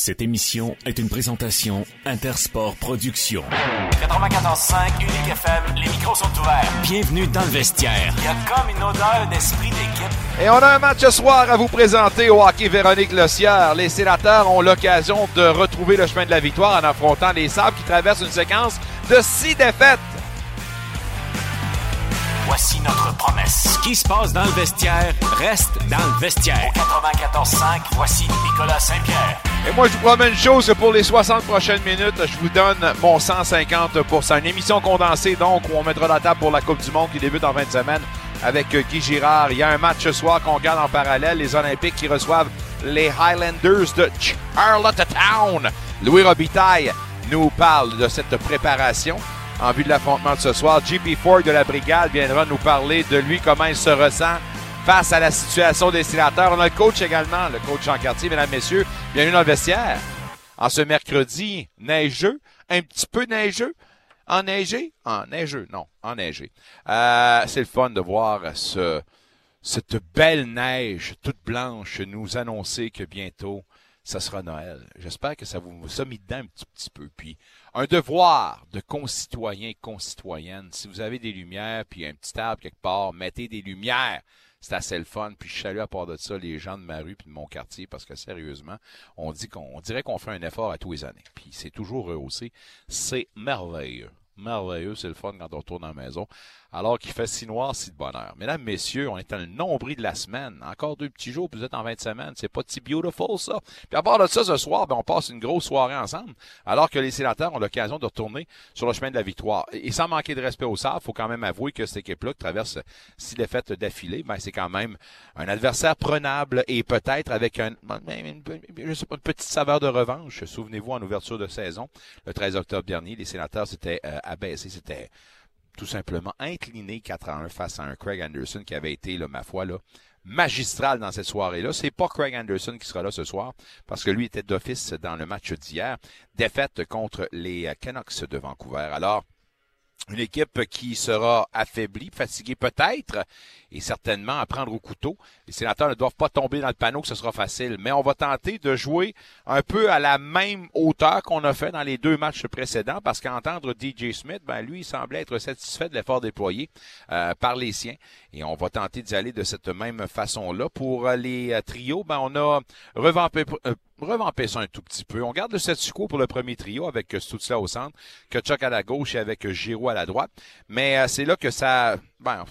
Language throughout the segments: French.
Cette émission est une présentation Intersport Productions. 94.5 Unique FM, les micros sont ouverts. Bienvenue dans le vestiaire. Il y a comme une odeur d'esprit d'équipe. Et on a un match ce soir à vous présenter au hockey Véronique Lossière. Les sénateurs ont l'occasion de retrouver le chemin de la victoire en affrontant les Sables qui traversent une séquence de six défaites. Voici notre promesse. Ce qui se passe dans le vestiaire reste dans le vestiaire. 94.5, voici Nicolas Saint-Pierre. Et moi, je vous promets une chose, pour les 60 prochaines minutes, je vous donne mon 150 Une émission condensée, donc, où on mettra la table pour la Coupe du Monde qui débute en fin de semaine avec Guy Girard. Il y a un match ce soir qu'on garde en parallèle, les Olympiques qui reçoivent les Highlanders de Charlottetown. Louis Robitaille nous parle de cette préparation en vue de l'affrontement de ce soir. JP Ford de la Brigade viendra nous parler de lui, comment il se ressent face à la situation des sénateurs. On a le coach également, le coach Jean Cartier, mesdames, messieurs. Bienvenue dans le vestiaire. En ce mercredi neigeux, un petit peu neigeux, enneigé, enneigeux, non, enneigé. Euh, c'est le fun de voir ce, cette belle neige toute blanche nous annoncer que bientôt, ça sera Noël. J'espère que ça vous, vous a mis dedans un petit, petit peu. Puis, un devoir de concitoyens et concitoyennes. Si vous avez des lumières, puis un petit arbre quelque part, mettez des lumières. C'est assez le fun. Puis je salue à part de ça les gens de ma rue puis de mon quartier parce que sérieusement, on dit qu'on dirait qu'on fait un effort à tous les années. Puis c'est toujours rehaussé. C'est merveilleux merveilleux, c'est le fun quand on retourne à la maison, alors qu'il fait si noir, si de bonheur. Mesdames, messieurs, on est dans le nombril de la semaine. Encore deux petits jours, puis vous êtes en 20 semaines. C'est pas si beautiful, ça. Puis à part de ça, ce soir, ben, on passe une grosse soirée ensemble, alors que les sénateurs ont l'occasion de retourner sur le chemin de la victoire. Et sans manquer de respect au SAF, faut quand même avouer que cette équipe-là qui traverse six défaites d'affilée, ben, c'est quand même un adversaire prenable et peut-être avec un, une, une petite saveur de revanche. Souvenez-vous, en ouverture de saison, le 13 octobre dernier, les sénateurs s'étaient euh, abaissés, c'était tout simplement incliné 4 à 1 face à un Craig Anderson qui avait été, là, ma foi, là, magistral dans cette soirée-là. C'est pas Craig Anderson qui sera là ce soir parce que lui était d'office dans le match d'hier. Défaite contre les Canucks de Vancouver. Alors, une équipe qui sera affaiblie, fatiguée peut-être, et certainement à prendre au couteau. Les sénateurs ne doivent pas tomber dans le panneau que ce sera facile, mais on va tenter de jouer un peu à la même hauteur qu'on a fait dans les deux matchs précédents, parce qu'entendre DJ Smith, ben lui, il semblait être satisfait de l'effort déployé euh, par les siens, et on va tenter d'y aller de cette même façon-là. Pour les euh, trios, ben on a revampé, euh, revamper ça un tout petit peu. On garde le statu quo pour le premier trio avec Stutzla au centre, Kachuk à la gauche et avec Giroud à la droite. Mais euh, c'est là que ça, ben,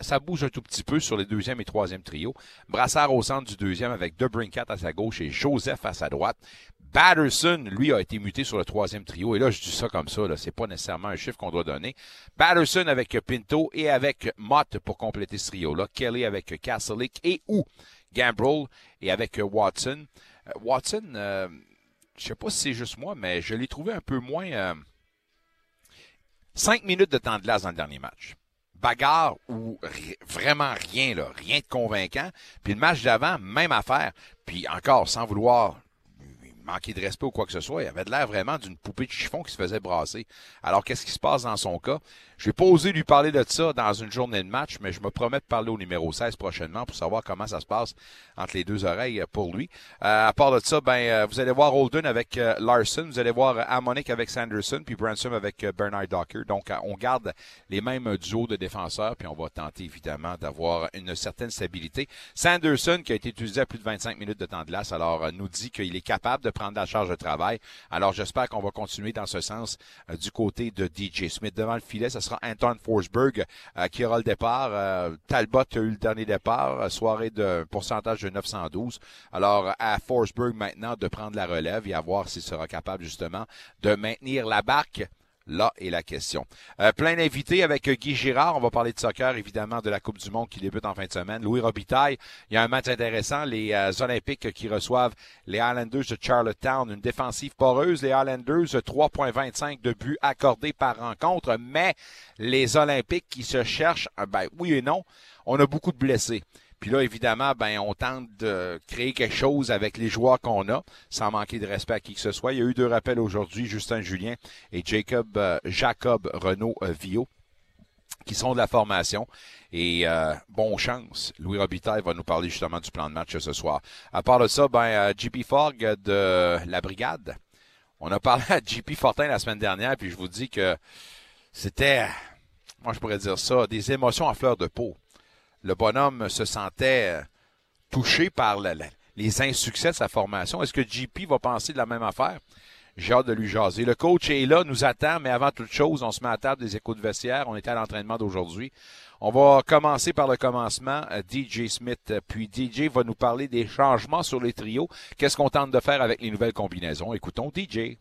ça, bouge un tout petit peu sur les deuxième et troisième trios. Brassard au centre du deuxième avec Debrincat à sa gauche et Joseph à sa droite. Batterson, lui, a été muté sur le troisième trio. Et là, je dis ça comme ça, là, c'est pas nécessairement un chiffre qu'on doit donner. Batterson avec Pinto et avec Mott pour compléter ce trio-là. Kelly avec Castlewick et ou Gambrel et avec Watson. Watson, euh, je sais pas si c'est juste moi, mais je l'ai trouvé un peu moins. Euh, cinq minutes de temps de glace dans le dernier match. Bagarre ou vraiment rien, là, rien de convaincant. Puis le match d'avant, même affaire. Puis encore, sans vouloir manquer de respect ou quoi que ce soit, il avait l'air vraiment d'une poupée de chiffon qui se faisait brasser. Alors, qu'est-ce qui se passe dans son cas? Je vais pas osé lui parler de ça dans une journée de match, mais je me promets de parler au numéro 16 prochainement pour savoir comment ça se passe entre les deux oreilles pour lui. Euh, à part de ça, ben, euh, vous allez voir Holden avec euh, Larson, vous allez voir Amonic avec Sanderson, puis Branson avec euh, Bernard Docker. Donc, on garde les mêmes duos de défenseurs, puis on va tenter évidemment d'avoir une certaine stabilité. Sanderson, qui a été utilisé à plus de 25 minutes de temps de glace, alors nous dit qu'il est capable de prendre la charge de travail. Alors, j'espère qu'on va continuer dans ce sens du côté de DJ Smith. Devant le filet, ça sera Anton Forsberg euh, qui aura le départ. Euh, Talbot a eu le dernier départ, euh, soirée de pourcentage de 912. Alors à Forsberg maintenant de prendre la relève et à voir s'il sera capable justement de maintenir la barque Là est la question. Euh, plein d'invités avec Guy Girard. On va parler de soccer, évidemment, de la Coupe du Monde qui débute en fin de semaine. Louis Robitaille. Il y a un match intéressant. Les euh, Olympiques qui reçoivent les Islanders de Charlottetown. Une défensive poreuse. Les Islanders, 3,25 de buts accordés par rencontre. Mais les Olympiques qui se cherchent, euh, ben oui et non, on a beaucoup de blessés. Puis là, évidemment, ben, on tente de créer quelque chose avec les joueurs qu'on a, sans manquer de respect à qui que ce soit. Il y a eu deux rappels aujourd'hui, Justin Julien et Jacob, euh, Jacob Renaud euh, Vio. qui sont de la formation. Et euh, bon chance, Louis Robitaille va nous parler justement du plan de match ce soir. À part de ça, ben, euh, JP Fogg de la Brigade. On a parlé à JP Fortin la semaine dernière, puis je vous dis que c'était, moi je pourrais dire ça, des émotions à fleur de peau. Le bonhomme se sentait touché par les insuccès de sa formation. Est-ce que JP va penser de la même affaire? J'ai hâte de lui jaser. Le coach est là, nous attend, mais avant toute chose, on se met à table des échos de vestiaire. On était à l'entraînement d'aujourd'hui. On va commencer par le commencement. Euh, DJ Smith, puis DJ va nous parler des changements sur les trios. Qu'est-ce qu'on tente de faire avec les nouvelles combinaisons? Écoutons DJ.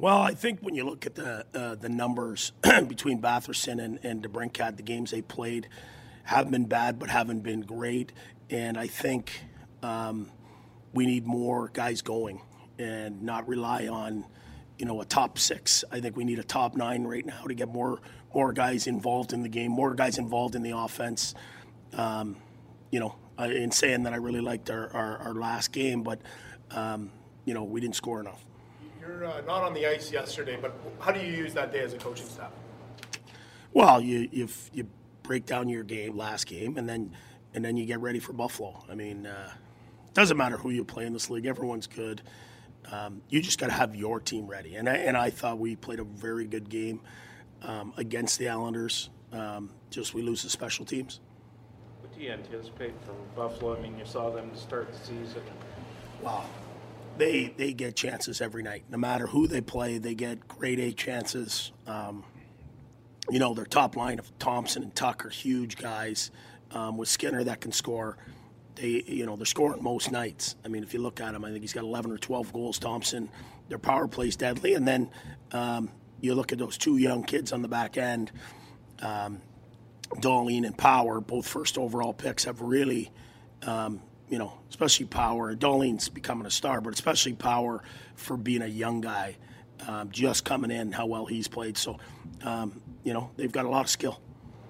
Well, I think when you look at the uh, the numbers between Batherson and, and DeBrincat, the games they played have been bad, but haven't been great. And I think um, we need more guys going and not rely on, you know, a top six. I think we need a top nine right now to get more more guys involved in the game, more guys involved in the offense. Um, you know, in saying that I really liked our, our, our last game, but, um, you know, we didn't score enough. You're uh, not on the ice yesterday, but how do you use that day as a coaching staff? Well, you you you break down your game last game, and then and then you get ready for Buffalo. I mean, uh, doesn't matter who you play in this league; everyone's good. Um, you just got to have your team ready, and I, and I thought we played a very good game um, against the Islanders. Um, just we lose the special teams. What do you anticipate from Buffalo? I mean, you saw them start the season. Wow. They, they get chances every night. No matter who they play, they get grade A chances. Um, you know, their top line of Thompson and Tuck are huge guys um, with Skinner that can score. They, you know, they're scoring most nights. I mean, if you look at him, I think he's got 11 or 12 goals. Thompson, their power plays deadly, and then um, you look at those two young kids on the back end, um, Darlene and Power, both first overall picks, have really, um, you know, especially Power. Darlene's becoming a star, but especially Power for being a young guy, um, just coming in, how well he's played. So, um, you know, they've got a lot of skill.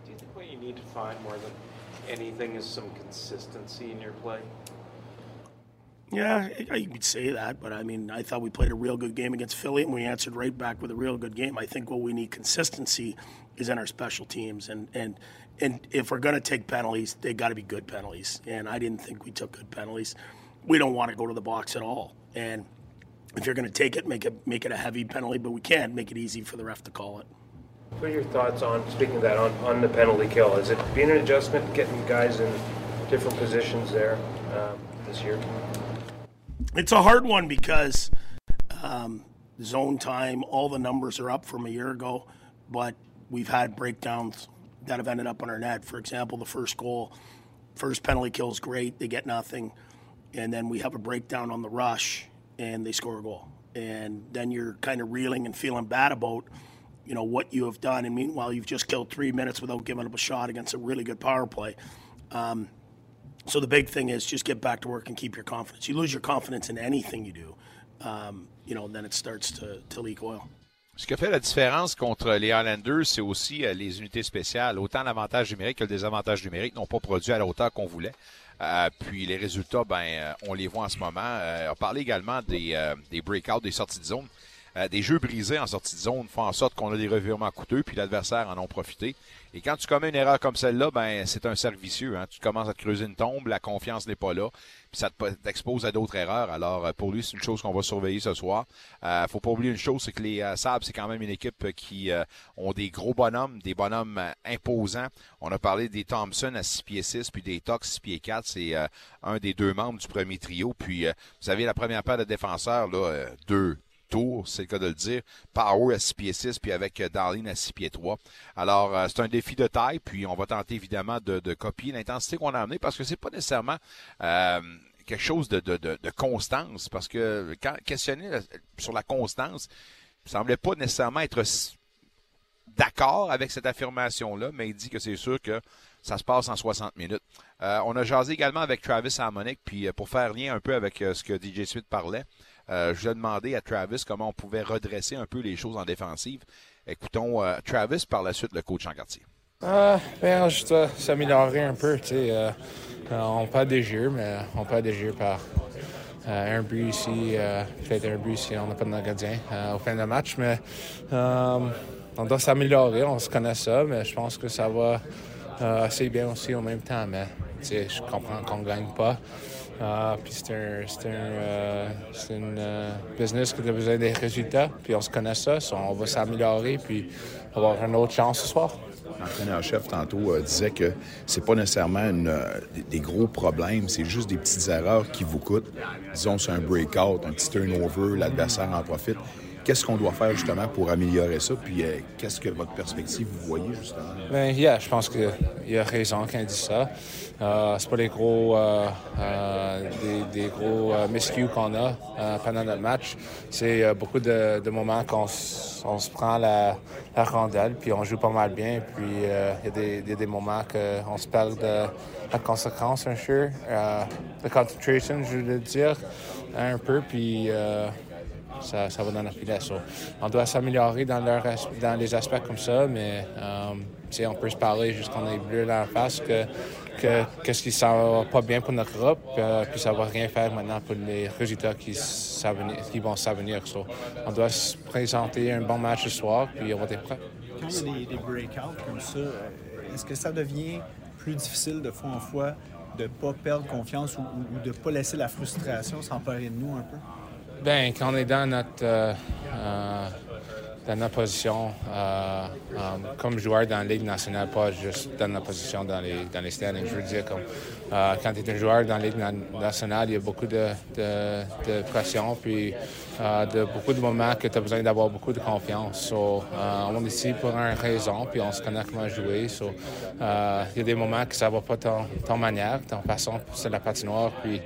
Do you think what you need to find more than anything is some consistency in your play? Yeah, I could say that, but I mean, I thought we played a real good game against Philly, and we answered right back with a real good game. I think what we need consistency is in our special teams, and and and if we're going to take penalties, they got to be good penalties. And I didn't think we took good penalties. We don't want to go to the box at all, and if you're going to take it, make it make it a heavy penalty, but we can't make it easy for the ref to call it. What are your thoughts on speaking of that on, on the penalty kill? Is it being an adjustment, getting guys in different positions there um, this year? It's a hard one because um, zone time, all the numbers are up from a year ago, but we've had breakdowns that have ended up on our net. For example, the first goal, first penalty kill is great, they get nothing, and then we have a breakdown on the rush and they score a goal, and then you're kind of reeling and feeling bad about you know what you have done, and meanwhile you've just killed three minutes without giving up a shot against a really good power play. Um, so the big thing is just get back to work and keep your confidence. You lose your confidence in anything you do, um, you know, then it starts to, to leak oil. Ce qui a fait la différence contre les Highlanders, c'est aussi euh, les unités spéciales. Autant l'avantage numérique que le désavantage numérique n'ont pas produit à la hauteur qu'on voulait. Euh, puis les résultats, ben, euh, on les voit en ce moment. Euh, on parlait également des, euh, des breakouts, des sorties de zone. Euh, des jeux brisés en sortie de zone font en sorte qu'on a des revirements coûteux, puis l'adversaire en ont profité. Et quand tu commets une erreur comme celle-là, ben c'est un cercle vicieux. Hein. Tu commences à te creuser une tombe, la confiance n'est pas là, puis ça t'expose à d'autres erreurs. Alors euh, pour lui, c'est une chose qu'on va surveiller ce soir. Euh, faut pas oublier une chose, c'est que les euh, c'est quand même une équipe qui euh, ont des gros bonhommes, des bonhommes imposants. On a parlé des Thompson à 6 pieds 6, puis des Tox 6 pieds 4. C'est un des deux membres du premier trio. Puis vous avez la première paire de défenseurs, là, deux tour, c'est le cas de le dire. Power à 6 pieds 6, puis avec euh, Darlene à 6 pieds 3. Alors, euh, c'est un défi de taille, puis on va tenter évidemment de, copier l'intensité qu'on a amenée, parce que c'est pas nécessairement euh, quelque chose de, constance, parce que quand questionner sur la constance, il semblait pas nécessairement être d'accord avec cette affirmation-là, mais il dit que c'est sûr que ça se passe en 60 minutes. On a jasé également avec Travis Harmonic, puis pour faire lien un peu avec ce que DJ Smith parlait, euh, je demandé à Travis comment on pouvait redresser un peu les choses en défensive. Écoutons euh, Travis, par la suite le coach en quartier. Euh, ben, dois s'améliorer un peu. Euh, on perd des jeux, mais on perd des jeux par un but ici, peut-être un but si on n'a pas de gardien au fin de match. Mais on doit s'améliorer, on se connaît ça, mais je pense que ça va euh, assez bien aussi en même temps. Mais je comprends qu'on ne gagne pas. Uh, puis c'est un, c'est un, euh, une euh, business qui a besoin des résultats. Puis on se connaît ça, on va s'améliorer puis avoir une autre chance ce soir. L'entraîneur-chef tantôt euh, disait que c'est pas nécessairement une, des gros problèmes, c'est juste des petites erreurs qui vous coûtent. Disons, c'est un breakout, un petit turnover, l'adversaire en profite. Qu'est-ce qu'on doit faire justement pour améliorer ça? Puis qu'est-ce que votre perspective vous voyez justement? Bien, yeah, je pense qu'il a raison quand dit ça. Euh, c'est pas les gros, euh, euh, des, des, gros miscues qu'on a pendant notre match. C'est beaucoup de, de moments qu'on on se prend la, la, rondelle, puis on joue pas mal bien. Puis il y a des, moments qu'on se perd de la conséquence, un peu. la concentration, je veux dire, un peu. Puis ça, ça, va dans la filet. on doit s'améliorer dans, les aspects comme ça, mais on peut se parler jusqu'on est bleu dans la face que qu'est-ce qui ne va pas bien pour notre groupe, euh, puis ça va rien faire maintenant pour les résultats qui, vont s'avenir. on doit se présenter un bon match ce soir, puis on va être prêt. Quand il y a des, breakouts comme ça, euh, est-ce que ça devient plus difficile de fois en fois de ne pas perdre confiance ou, de ne pas laisser la frustration s'emparer de nous un peu? Bien, quand on est dans notre, euh, dans notre position euh, euh, comme joueur dans la Ligue nationale, pas juste dans notre position dans les, dans les standings. Je veux dire, comme, euh, quand tu es un joueur dans la Ligue nationale, il y a beaucoup de, de, pression, puis de beaucoup de moments que tu as besoin d'avoir beaucoup de confiance. on est ici pour une raison, puis on se connaît comment jouer. il y a des moments que ça va pas ton, ton manière, ton façon, c'est la patinoire, puis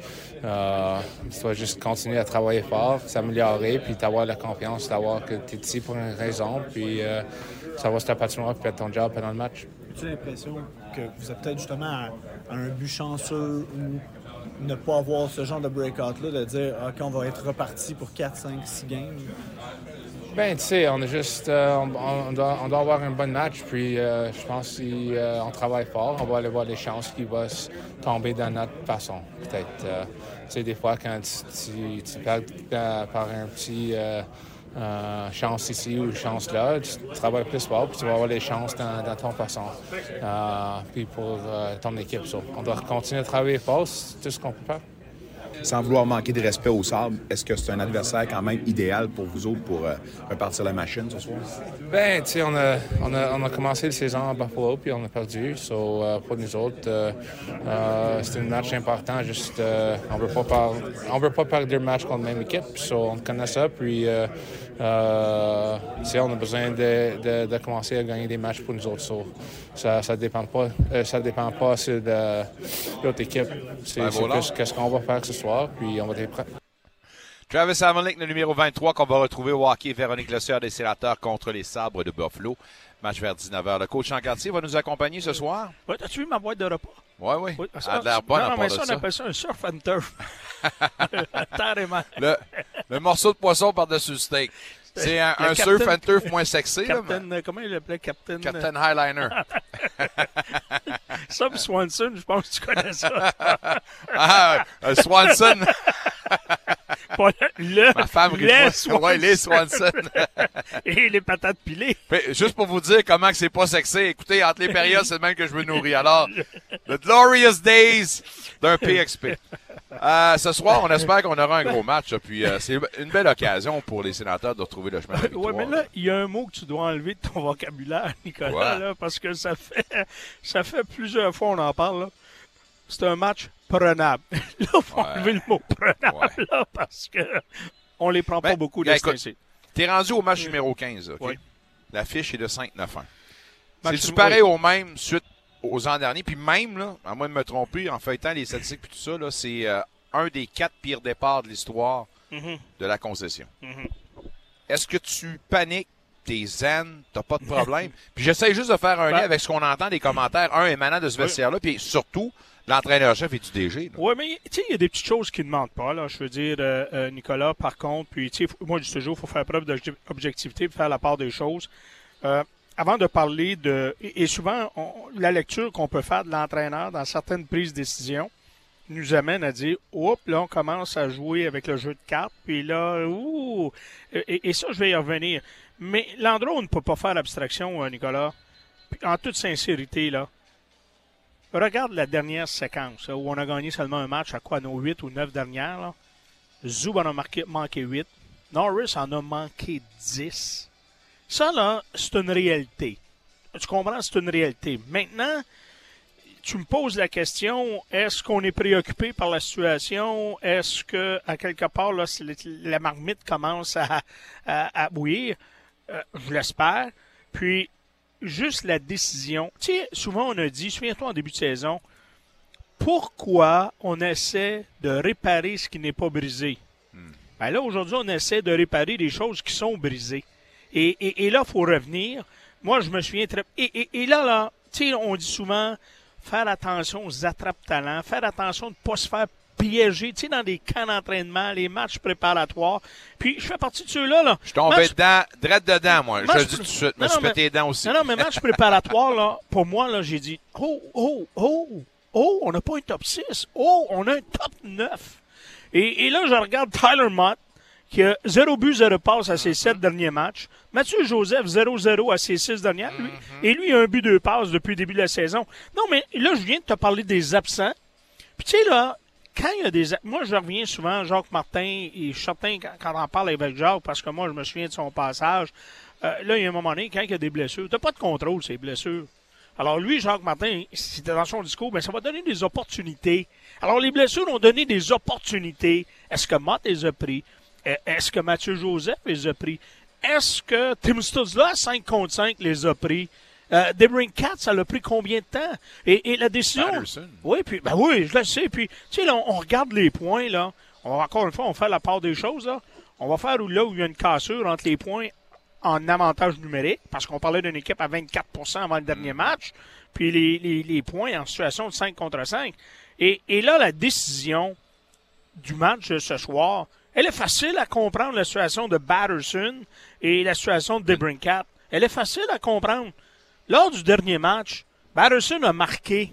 tu dois juste continuer à travailler fort, s'améliorer, puis d'avoir la confiance, d'avoir que tu es ici pour une raison, puis euh, ça va se taper patinoire puis faire ton job pendant le match. As-tu l'impression que vous êtes peut-être justement à, un but chanceux ou ne pas avoir ce genre de breakout-là, de dire OK, on va être reparti pour 4, 5, 6 games? Ben, tu sais, on juste. Euh, on, doit, on, doit, avoir un bon match, puis euh, je pense qu'on travaille fort, on va aller voir les chances qui vont tomber dans notre façon. Peut-être. tu sais, des fois, quand tu, tu, perds par un petit euh, chance ici ou chance là. Tu travailles plus fort, puis tu vas avoir les chances dans, ton façon. Euh, puis pour euh, ton équipe. On doit continuer à travailler fort, c'est tout ce qu'on peut faire sans vouloir manquer de respect au sable, est-ce que c'est un adversaire quand même idéal pour vous autres pour euh, repartir la machine ce soir? Ben, tu sais, on a, on, a, on a, commencé le saison à Buffalo, puis on a perdu. So, euh, pour nous autres, euh, c'est un match important. Juste, on ne veut pas perdre le match contre la même équipe. So, on connaît ça, puis on a besoin de, de, commencer à gagner des matchs pour nous autres. ça ne dépend pas, ça dépend pas de l'autre équipe. C'est ben, qu'est-ce qu'on va faire ce soir, puis on va être prêts. Travis Hamelink, le numéro 23, qu'on va retrouver au hockey. Véronique Le des sénateurs contre les sabres de Buffalo. Match vers 19h. Le coach Chancartier va nous accompagner ce soir. Oui, as-tu vu ma boîte de repas? Oui, oui. oui ça a l'air bon non, mais ça, on appelle ça un surf and turf. le, le morceau de poisson par-dessus le steak. C'est un, un surf and turf moins sexy. Captain, là, mais... Comment il l'appelait? Captain... Captain Highliner. Sam Swanson, je pense que tu connais ça. ah, euh, Le, Ma femme les Swanson. Ouais, les Swanson. Et les patates pilées. Mais juste pour vous dire comment c'est pas sexy, écoutez, entre les périodes, c'est le même que je me nourris. Alors, The Glorious Days d'un PXP. Euh, ce soir, on espère qu'on aura un gros match. Puis euh, c'est une belle occasion pour les sénateurs de retrouver le chemin de la Oui, mais là, il y a un mot que tu dois enlever de ton vocabulaire, Nicolas, là, parce que ça fait, ça fait plusieurs fois on en parle. C'est un match prenable. là, il faut enlever le mot prenable là, parce que on les prend pas ben, beaucoup. Ben, T'es rendu au match numéro 15, OK? La fiche est de 5-9-1. C'est-tu pareil au même suite aux ans derniers? Puis même, là, à moins de me tromper, en feuilletant les statistiques et tout ça, là, c'est euh, un des quatre pires départs de l'histoire mm-hmm. de la concession. Mm-hmm. Est-ce que tu paniques? T'es zen, t'as pas de problème? puis j'essaie juste de faire un lien ben avec ce qu'on entend des commentaires, un émanant de ce vestiaire-là, puis surtout, l'entraîneur-chef et du DG. Oui, mais il y a des petites choses qui ne demandent pas. Là. Je veux dire, euh, euh, Nicolas, par contre, puis moi, je dis toujours, il faut faire preuve d'objectivité, faire la part des choses avant de parler de. Et souvent, la lecture qu'on peut faire de l'entraîneur dans certaines prises de décision nous amène à dire, oups, là, on commence à jouer avec le jeu de cartes, puis là, ouh, et, ça, je vais y revenir. Mais l'endroit on ne peut pas faire abstraction, euh, Nicolas, en toute sincérité, là, regarde la dernière séquence, où on a gagné seulement un match à quoi, nos huit ou neuf dernières, là? Zoub en a manqué huit. Norris en a manqué dix. Ça, là, c'est une réalité. Tu comprends? C'est une réalité. Maintenant, tu me poses la question, est-ce qu'on est préoccupé par la situation? Est-ce que, à quelque part, là, la marmite commence à bouillir? Euh, je l'espère. Puis, juste la décision. Tu sais, souvent on a dit, souviens-toi en début de saison, pourquoi on essaie de réparer ce qui n'est pas brisé? Ben là, aujourd'hui, on essaie de réparer des choses qui sont brisées. Et, et, et là, il faut revenir. Moi, je me souviens très... Et, et, et là, là, tu sais, on dit souvent faire attention aux attrape-talents, faire attention de ne pas se faire piéger, tu sais, dans des camps d'entraînement, les matchs préparatoires. Puis, je fais partie de ceux-là, là. Je suis tombé Match- dedans, direct dedans, moi. Match je le dis tout de suite. Je me Non, suis pété mais- dents aussi. Non, non, mais match préparatoire, là, pour moi, là, j'ai dit, oh, oh, oh, oh, on n'a pas un top 6. Oh, on a un top 9. Et, et là, je regarde Tyler Mott, qui a 0 but, 0 passe à ses 7 derniers matchs. Mathieu Joseph, 0-0 à ses 6 dernières. Lui, Et lui, a un but, 2 passes depuis le début de la saison. Non, mais là, je viens de te parler des absents. Puis tu sais, là, quand il y a des... Moi, je reviens souvent, Jacques Martin, et je suis certain quand, on en parle avec Jacques, parce que moi, je me souviens de son passage, euh, là, il y a un moment donné, quand il y a des blessures, t'as pas de contrôle, ces blessures. Alors lui, Jacques Martin, c'était dans son discours, ben, ça va donner des opportunités. Alors les blessures ont donné des opportunités. Est-ce que Mott les a pris? Euh, Est-ce que Mathieu Joseph les a pris? Est-ce que Tim Stutzla, 5 contre 5, les a pris? Euh, Cat, ça l'a pris combien de temps? Et, et la décision... Patterson. Oui, puis, ben oui, je le sais. Puis, tu sais, là, on, on regarde les points, là. On, va- encore une fois, on fait la part des choses, là. On va faire où, là où il y a une cassure entre les points en avantage numérique, parce qu'on parlait d'une équipe à 24% avant le dernier match, puis les, les, les points en situation de 5 contre 5. Et, et là, la décision du match de ce soir, elle est facile à comprendre, la situation de Batterson et la situation de Debrincat. Elle est facile à comprendre. Lors du dernier match, Batterson a marqué.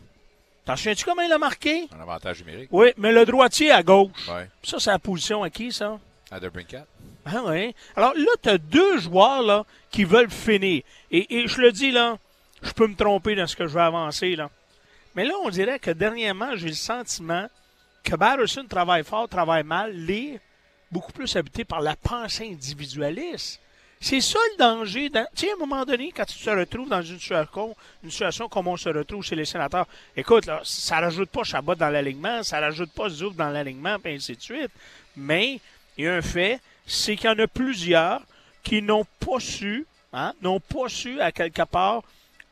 T'en souviens-tu comment il a marqué? Un avantage numérique. Oui, mais le droitier à gauche. Ouais. Ça, c'est la position à qui, ça? À Debrincat. Ah oui. Alors là, tu as deux joueurs là, qui veulent finir. Et, et je le dis là, je peux me tromper dans ce que je vais avancer là. Mais là, on dirait que dernièrement, j'ai le sentiment que Batterson travaille fort, travaille mal, l'est beaucoup plus habité par la pensée individualiste. C'est ça le danger. dans- Tu sais, à un moment donné, quand tu te retrouves dans une situation, une situation comme on se retrouve chez les sénateurs, écoute, là, ça rajoute pas Chabot dans l'alignement, ça rajoute pas Zoub dans l'alignement, puis ainsi de suite. Mais il y a un fait, c'est qu'il y en a plusieurs qui n'ont pas su, hein, n'ont pas su à quelque part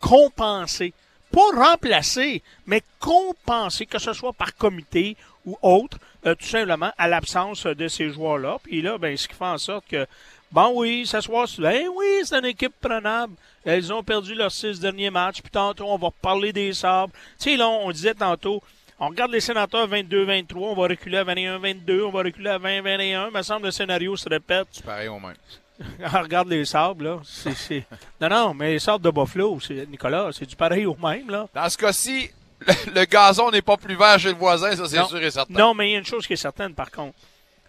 compenser. Pas remplacer, mais compenser, que ce soit par comité ou autre, euh, tout simplement à l'absence de ces joueurs-là. Puis là, ben, ce qui fait en sorte que, bon oui, ça soit, ben oui, c'est une équipe prenable. Elles ont perdu leurs six derniers matchs. Puis tantôt, on va parler des sabres. Tu sais, là, on disait tantôt, on regarde les sénateurs 22-23, on va reculer à 21-22, on va reculer à 20-21. Il me semble que le scénario se répète. C'est pareil au même. Regarde les sables, là. Non, non, mais les sables de Buffalo, c'est, Nicolas, c'est du pareil au même, là. Dans ce cas-ci, le, le gazon n'est pas plus vert chez le voisin, ça c'est sûr et certain. Non, mais il y a une chose qui est certaine, par contre.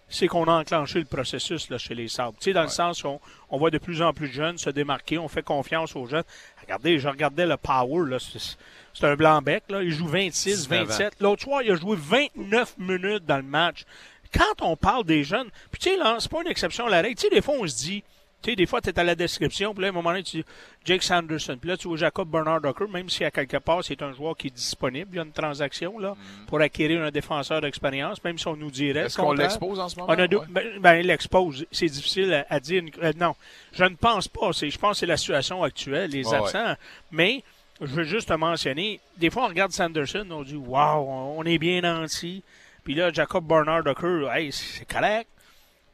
C'est qu'on a enclenché le processus là, chez les Sabres. Tu sais, dans le sens où on, voit de plus en plus de jeunes se démarquer, on fait confiance aux jeunes. Regardez, je regardais le Power, là, c'est, un blanc-bec, là. Il joue 26, 19 ans. 27. L'autre soir, il a joué 29 minutes dans le match. Quand on parle des jeunes, puis tu sais, là, c'est pas une exception à la règle. Tu sais, des fois, on se dit, tu sais, des fois, tu es à la description, puis là, à un moment donné, tu dis Jake Sanderson. Puis là, tu vois Jacob Bernard Docker, même si à quelque part, c'est un joueur qui est disponible. Il y a une transaction, là, pour acquérir un défenseur d'expérience, même si on nous dirait. Mm. Est-ce qu'on l'expose en ce moment? On a deux- Ouais. ben, ben, il l'expose. C'est difficile à, à dire. Euh, non, je ne pense pas. C'est, je pense que c'est la situation actuelle, les absents. Mais je veux juste te mentionner, des fois, on regarde Sanderson, on dit Waouh, on est bien nanti. Puis là, Jacob Bernard Docker, hey, c'est correct.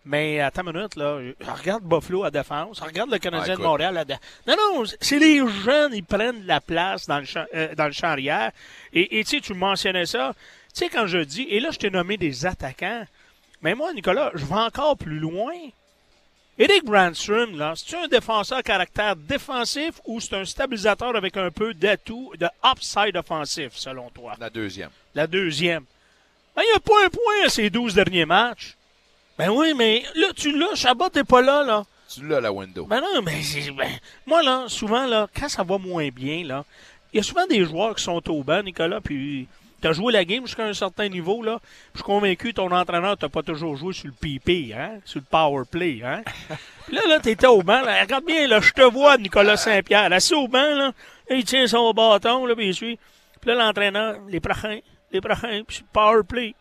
Mais attends une minute, là. Regarde Buffalo à défense. Regarde le Canadien Ah, de. Montréal à défense. Non, non, c'est les jeunes, ils prennent la place dans le champ, euh, dans le champ arrière. Et et tu sais, tu mentionnais ça. Tu sais, quand je dis, et là, je t'ai nommé des attaquants. Mais moi, Nicolas, je vais encore plus loin. Eric Brandstrom, là, c'est un défenseur à caractère défensif ou c'est un stabilisateur avec un peu d'atout, de upside offensif, selon toi? La deuxième. La deuxième. Ben, il n'y a pas un point à ces 12 derniers matchs. Ben oui, mais là, tu l'as, Chabot n'est pas là, là. Tu l'as, la window. Ben non, mais c'est- ben, moi, là, souvent, là, quand ça va moins bien, là, il y a souvent des joueurs qui sont au banc, Nicolas, puis tu as joué la game jusqu'à un certain niveau, là. Je suis convaincu que ton entraîneur t'a pas toujours joué sur le PP, hein, sur le power play, hein. Puis là, là, t'étais au banc, là, regarde bien, là, je te vois, Nicolas Saint-Pierre, assis au banc, là, il tient son bâton, là, puis il suit. Puis là, l'entraîneur, les prochains, les prochains, puis power play.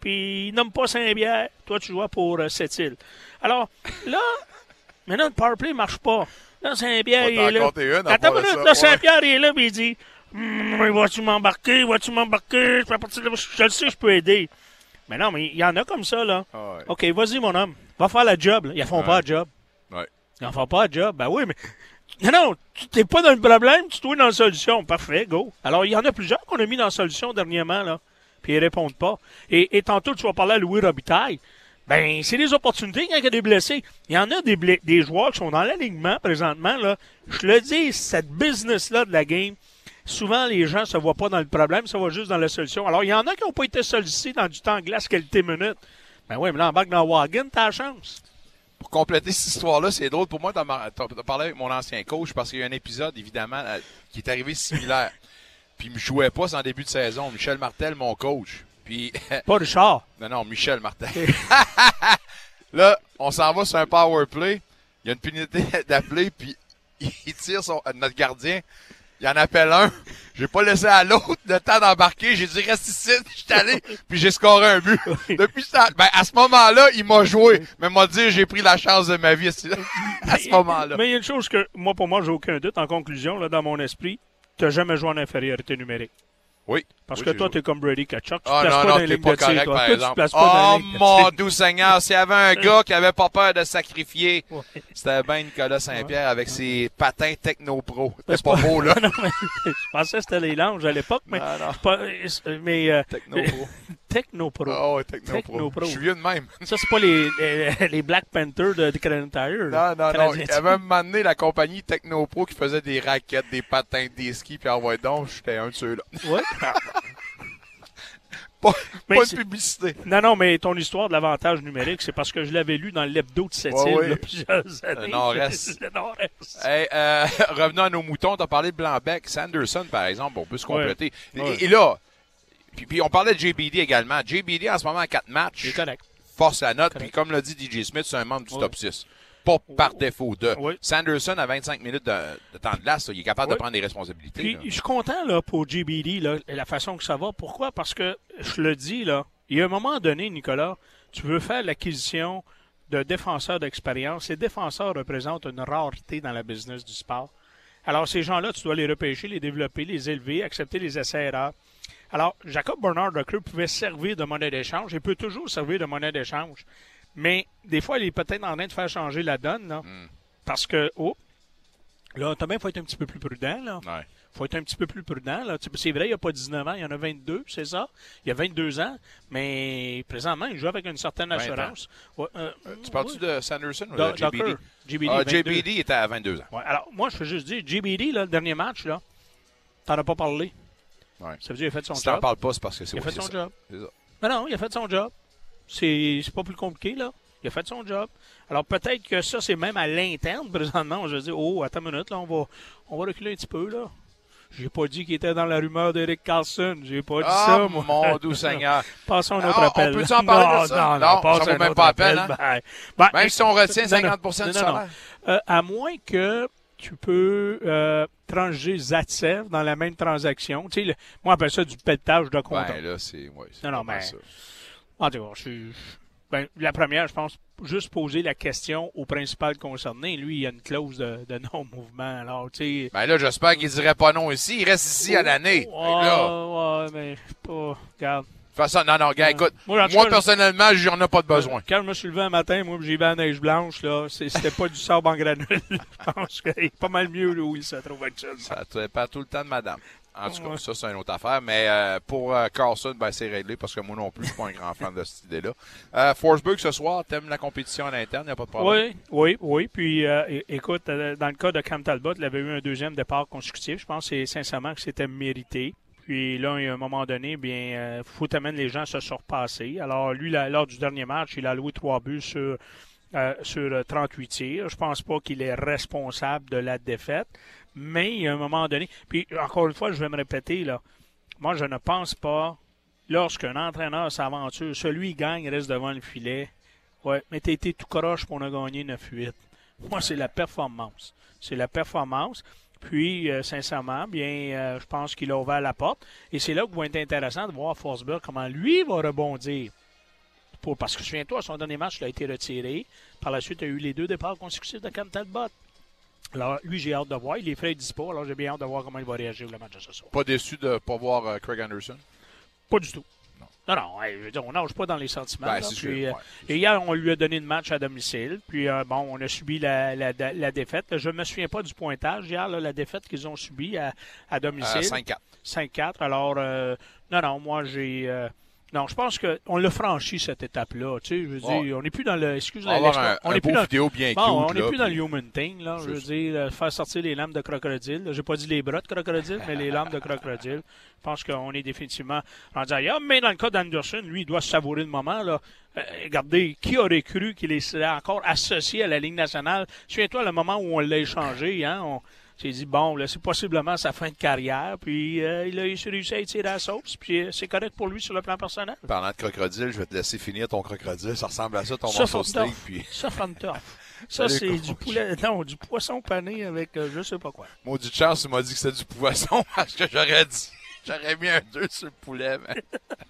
Puis il nomme pas Saint-Pierre. Toi, tu joues pour euh, Sept-Îles. Alors, là, maintenant, le power play marche pas. Là, Saint-Pierre, il est là. Attends une minute, là. Saint-Pierre, il est là, puis il dit Hum, Vas-tu m'embarquer Vas-tu m'embarquer? Je peux partir de. Je le sais, je peux aider. Mais non, mais il y en a comme ça, là. Ah ouais. OK, vas-y, mon homme. Va faire la job. là. Ils font pas la job. Ouais. Ils en font pas la job. Ben oui, mais. Non, non, tu t'es pas dans le problème, tu es dans la solution. Parfait, go. Alors, il y en a plusieurs qu'on a mis dans la solution dernièrement, là. Puis ils répondent pas. Et, et tantôt, tu vas parler à Louis Robitaille. Ben, c'est des opportunités quand il y a des blessés. Il y en a des, joueurs qui sont dans l'alignement présentement, là. Je le dis, cette business-là de la game, souvent les gens se voient pas dans le problème, ça va juste dans la solution. Alors, il y en a qui n'ont pas été sollicités dans du temps glace qualité minute. Ben oui, mais là, embarque dans wagon, t'as la chance. Pour compléter cette histoire-là, c'est drôle pour moi de de parler avec mon ancien coach parce qu'il y a un épisode, évidemment, euh, qui est arrivé similaire. Puis il me jouait pas, en début de saison. Michel Martel, mon coach. Puis. Pas Richard. Non, non, Michel Martel. là, on s'en va sur un power play. Il y a une pénalité d'appeler, puis il tire son, euh, notre gardien. Il en appelle un. J'ai pas laissé à l'autre le temps d'embarquer. J'ai dit reste ici. Je suis allé, puis j'ai scoré un but. Depuis temps, ben, à ce moment-là, il m'a joué. Mais m'a dit j'ai pris la chance de ma vie à ce moment-là. Mais il y a une chose que, moi, pour moi, j'ai aucun doute. En conclusion, là, dans mon esprit, tu n'as jamais joué en infériorité numérique. Oui. Parce Oui, que toi, joué. tu es comme Brady Kachuk. Tu Ah te places non, pas non, dans les t'es pas de tir, correct, toi. par Toi, tu te exemple. places pas dans Oh, les mon doux Seigneur, s'il y avait un gars qui avait pas peur de sacrifier, Ouais. c'était bien Nicolas Saint-Pierre avec ses patins techno-pro. C'est C'était pas beau, là. non, mais je pensais que c'était les langes à l'époque, mais. Non, non. pas- mais euh, Techno-pro. Techno-Pro. Ah ouais, techno-pro. Techno-pro. Je suis vieux de même. Ça, c'est pas les, les, les Black Panthers de, de Canadian Tire. Non, non, non. Il y avait un moment donné la compagnie Technopro qui faisait des raquettes, des patins, des skis, puis envoyait donc, j'étais un de ceux-là. Ouais. Pas, Mais pas de publicité. Non, non, mais ton histoire de l'avantage numérique, c'est parce que je l'avais lu dans l'hebdo de cette Ouais, île plusieurs années. Nord-Est. Le Nord-Est. Hey, euh, revenons à nos moutons. Tu as parlé de Blanc-Bec. Sanderson, par exemple, on peut se compléter. Et, là, puis, puis on parlait de JBD également. JBD, en ce moment, à 4 Il est matchs, correct. force la note. Puis comme l'a dit DJ Smith, c'est un membre du top 6. Pas par défaut de. Ouais. Sanderson, à 25 minutes de, de temps de glace, il est capable de prendre des responsabilités. Puis, je suis content là, pour GBD, là, la façon que ça va. Pourquoi? Parce que, je le dis, là, il y a un moment donné, Nicolas, tu veux faire l'acquisition de défenseurs d'expérience. Ces défenseurs représentent une rareté dans la business du sport. Alors, ces gens-là, tu dois les repêcher, les développer, les élever, accepter les essais-erreurs. Alors, Jacob Bernard de Creux pouvait servir de monnaie d'échange et peut toujours servir de monnaie d'échange. Mais des fois, il est peut-être en train de faire changer la donne. Là, Parce que, oh, là, Thomas, il faut être un petit peu plus prudent. Là Ouais. faut être un petit peu plus prudent. Là. C'est vrai, il n'y a pas 19 ans, il y en a 22, c'est ça? Il y a 22 ans, mais présentement, il joue avec une certaine 20 ans. assurance. Ouais, euh, Tu parles-tu de Sanderson ou de JBD? Docker, JBD, Ah, 22. JBD était à 22 ans. Ouais, alors, moi, je veux juste dire, JBD, là, le dernier match, là, t'en as pas parlé. Ouais. Ça veut dire qu'il a fait son Si job. parles pas, c'est parce que c'est Il a ouais, fait son ça. job. Non, non, il a fait son job. C'est c'est pas plus compliqué, là. Il a fait son job. Alors, peut-être que ça, c'est même à l'interne, présentement. Je vais dire, oh, attends une minute, là, on va, on va reculer un petit peu, là. J'ai pas dit qu'il était dans la rumeur d'Eric Carlson. J'ai pas dit Ah, ça, moi. mon doux Seigneur. Passons à Ah, autre on appel. peut-tu en parler non, de ça? Non, Non, non, ça vaut même pas appel. hein? Ben, ben, Même si on retient non, non, 50 du non, non, salaire. Euh, à moins que tu peux euh, trancher Zatsev dans la même transaction. Tu sais, le- moi, j'appelle ça du pelletage de compte. Ben là, c'est. Ouais, Non, non, mais- ça. En tout cas, je ben, la première, je pense, juste poser la question au principal concerné. Lui, il y a une clause de, de non-mouvement. Alors, tu sais. Ben là, j'espère qu'il dirait pas non ici. Il reste ici à l'année. Fait que là, Ouais, ouais, mais pas. Regarde. Façon, non, non, gars, écoute. Moi, cas, personnellement, j'en ai pas de besoin. Quand je me suis levé un matin, moi, j'ai vu la neige blanche, là, c'était pas du sable en granule. je pense qu'il est pas mal mieux là, où il se trouve actuellement. Ça dépend tout le temps de madame. En tout cas, Ouais. ça, c'est une autre affaire. Mais euh, pour euh, Carlson, ben, c'est réglé parce que moi non plus, je suis pas un grand fan de cette idée-là. Euh, Forsberg, ce soir, t'aimes la compétition à l'interne, il n'y a pas de problème? Oui, oui, oui. Puis, euh, écoute, euh, dans le cas de Cam Talbot, il avait eu un deuxième départ consécutif. Je pense que c'est sincèrement que c'était mérité. Puis là, à un moment donné, bien, euh, faut amener les gens à se surpasser. Alors, lui, lors du dernier match, il a loué trois buts sur, euh, sur 38 tirs. Je pense pas qu'il est responsable de la défaite. Mais, à un moment donné, puis encore une fois, je vais me répéter, là. Moi, je ne pense pas, lorsqu'un entraîneur s'aventure, celui qui gagne reste devant le filet. Ouais, mais t'as été tout croche pour a gagné 9-8. Moi, c'est la performance. C'est la performance. Puis, euh, sincèrement, bien, euh, je pense qu'il a ouvert la porte. Et c'est là que va être intéressant de voir Forsberg comment lui va rebondir. Pour, parce que souviens-toi, son dernier match, il a été retiré. Par la suite, il a eu les deux départs consécutifs de Cam Talbot. Alors, lui, j'ai hâte de voir. Il est frais dispo, alors j'ai bien hâte de voir comment il va réagir le match de ce soir. Pas déçu de ne pas voir euh, Craig Anderson? Pas du tout. Non, non, je veux dire, on nage pas dans les sentiments. Ben, puis, euh, Et hier, on lui a donné une match à domicile. Puis, euh, bon, on a subi la, la, la défaite. Je ne me souviens pas du pointage hier, la défaite qu'ils ont subie à, à domicile. 5-4. 5-4. Alors, non, non, moi, j'ai. Non, je pense qu'on l'a franchi cette étape-là. Tu sais, je veux dire, on n'est plus dans le. Excuse-moi, on n'est plus dans. Vidéo bien bon, on n'est plus dans le human thing, là. Je veux dire, euh, faire sortir les lames de crocodile. J'ai pas dit les bras de crocodile, mais les lames de crocodile. Je pense qu'on est définitivement en disant, mais dans le cas d'Anderson, lui, il doit se savourer le moment, là. Euh, regardez, qui aurait cru qu'il serait encore associé à la Ligue nationale? Souviens-toi le moment où on l'a échangé, hein? On, j'ai dit, bon, là, c'est possiblement sa fin de carrière, puis euh, il a réussi à étirer la sauce, puis euh, c'est correct pour lui sur le plan personnel. Parlant de crocodile, je vais te laisser finir ton crocodile. Ça ressemble à ça, ton morceau steak. Puis... Ça, Ça, c'est du poulet, non, du poisson pané avec euh, je sais pas quoi. Maudit chance, tu m'as dit que c'était du poisson parce que j'aurais dit, j'aurais mis un 2 sur le poulet. Mais...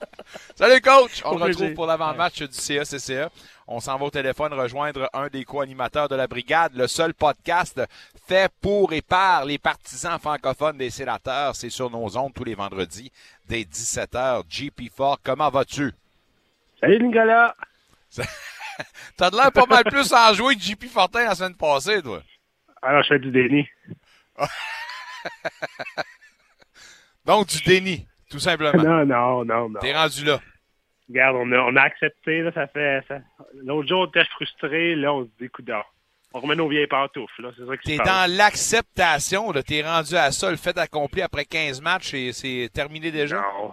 Salut coach! On se retrouve pour l'avant-match du CACCA. On s'en va au téléphone rejoindre un des co-animateurs de la brigade, le seul podcast fait pour et par les partisans francophones des sénateurs. C'est sur nos ondes tous les vendredis dès 17h. JP Fort, comment vas-tu? Salut Nicolas! T'as de l'air pas mal plus en jouer que JP Fortin la semaine passée, toi. Alors, je fais du déni. Donc, du déni, tout simplement. Non, non, non, non. T'es rendu là. Regarde, on a, on a accepté, là, ça fait. Ça... L'autre jour, on était frustré, là, on se dit, coup On remet nos vieilles pantoufles, là. C'est ça T'es dans l'acceptation, là. T'es rendu à ça, le fait accompli après 15 matchs et c'est terminé déjà? Non.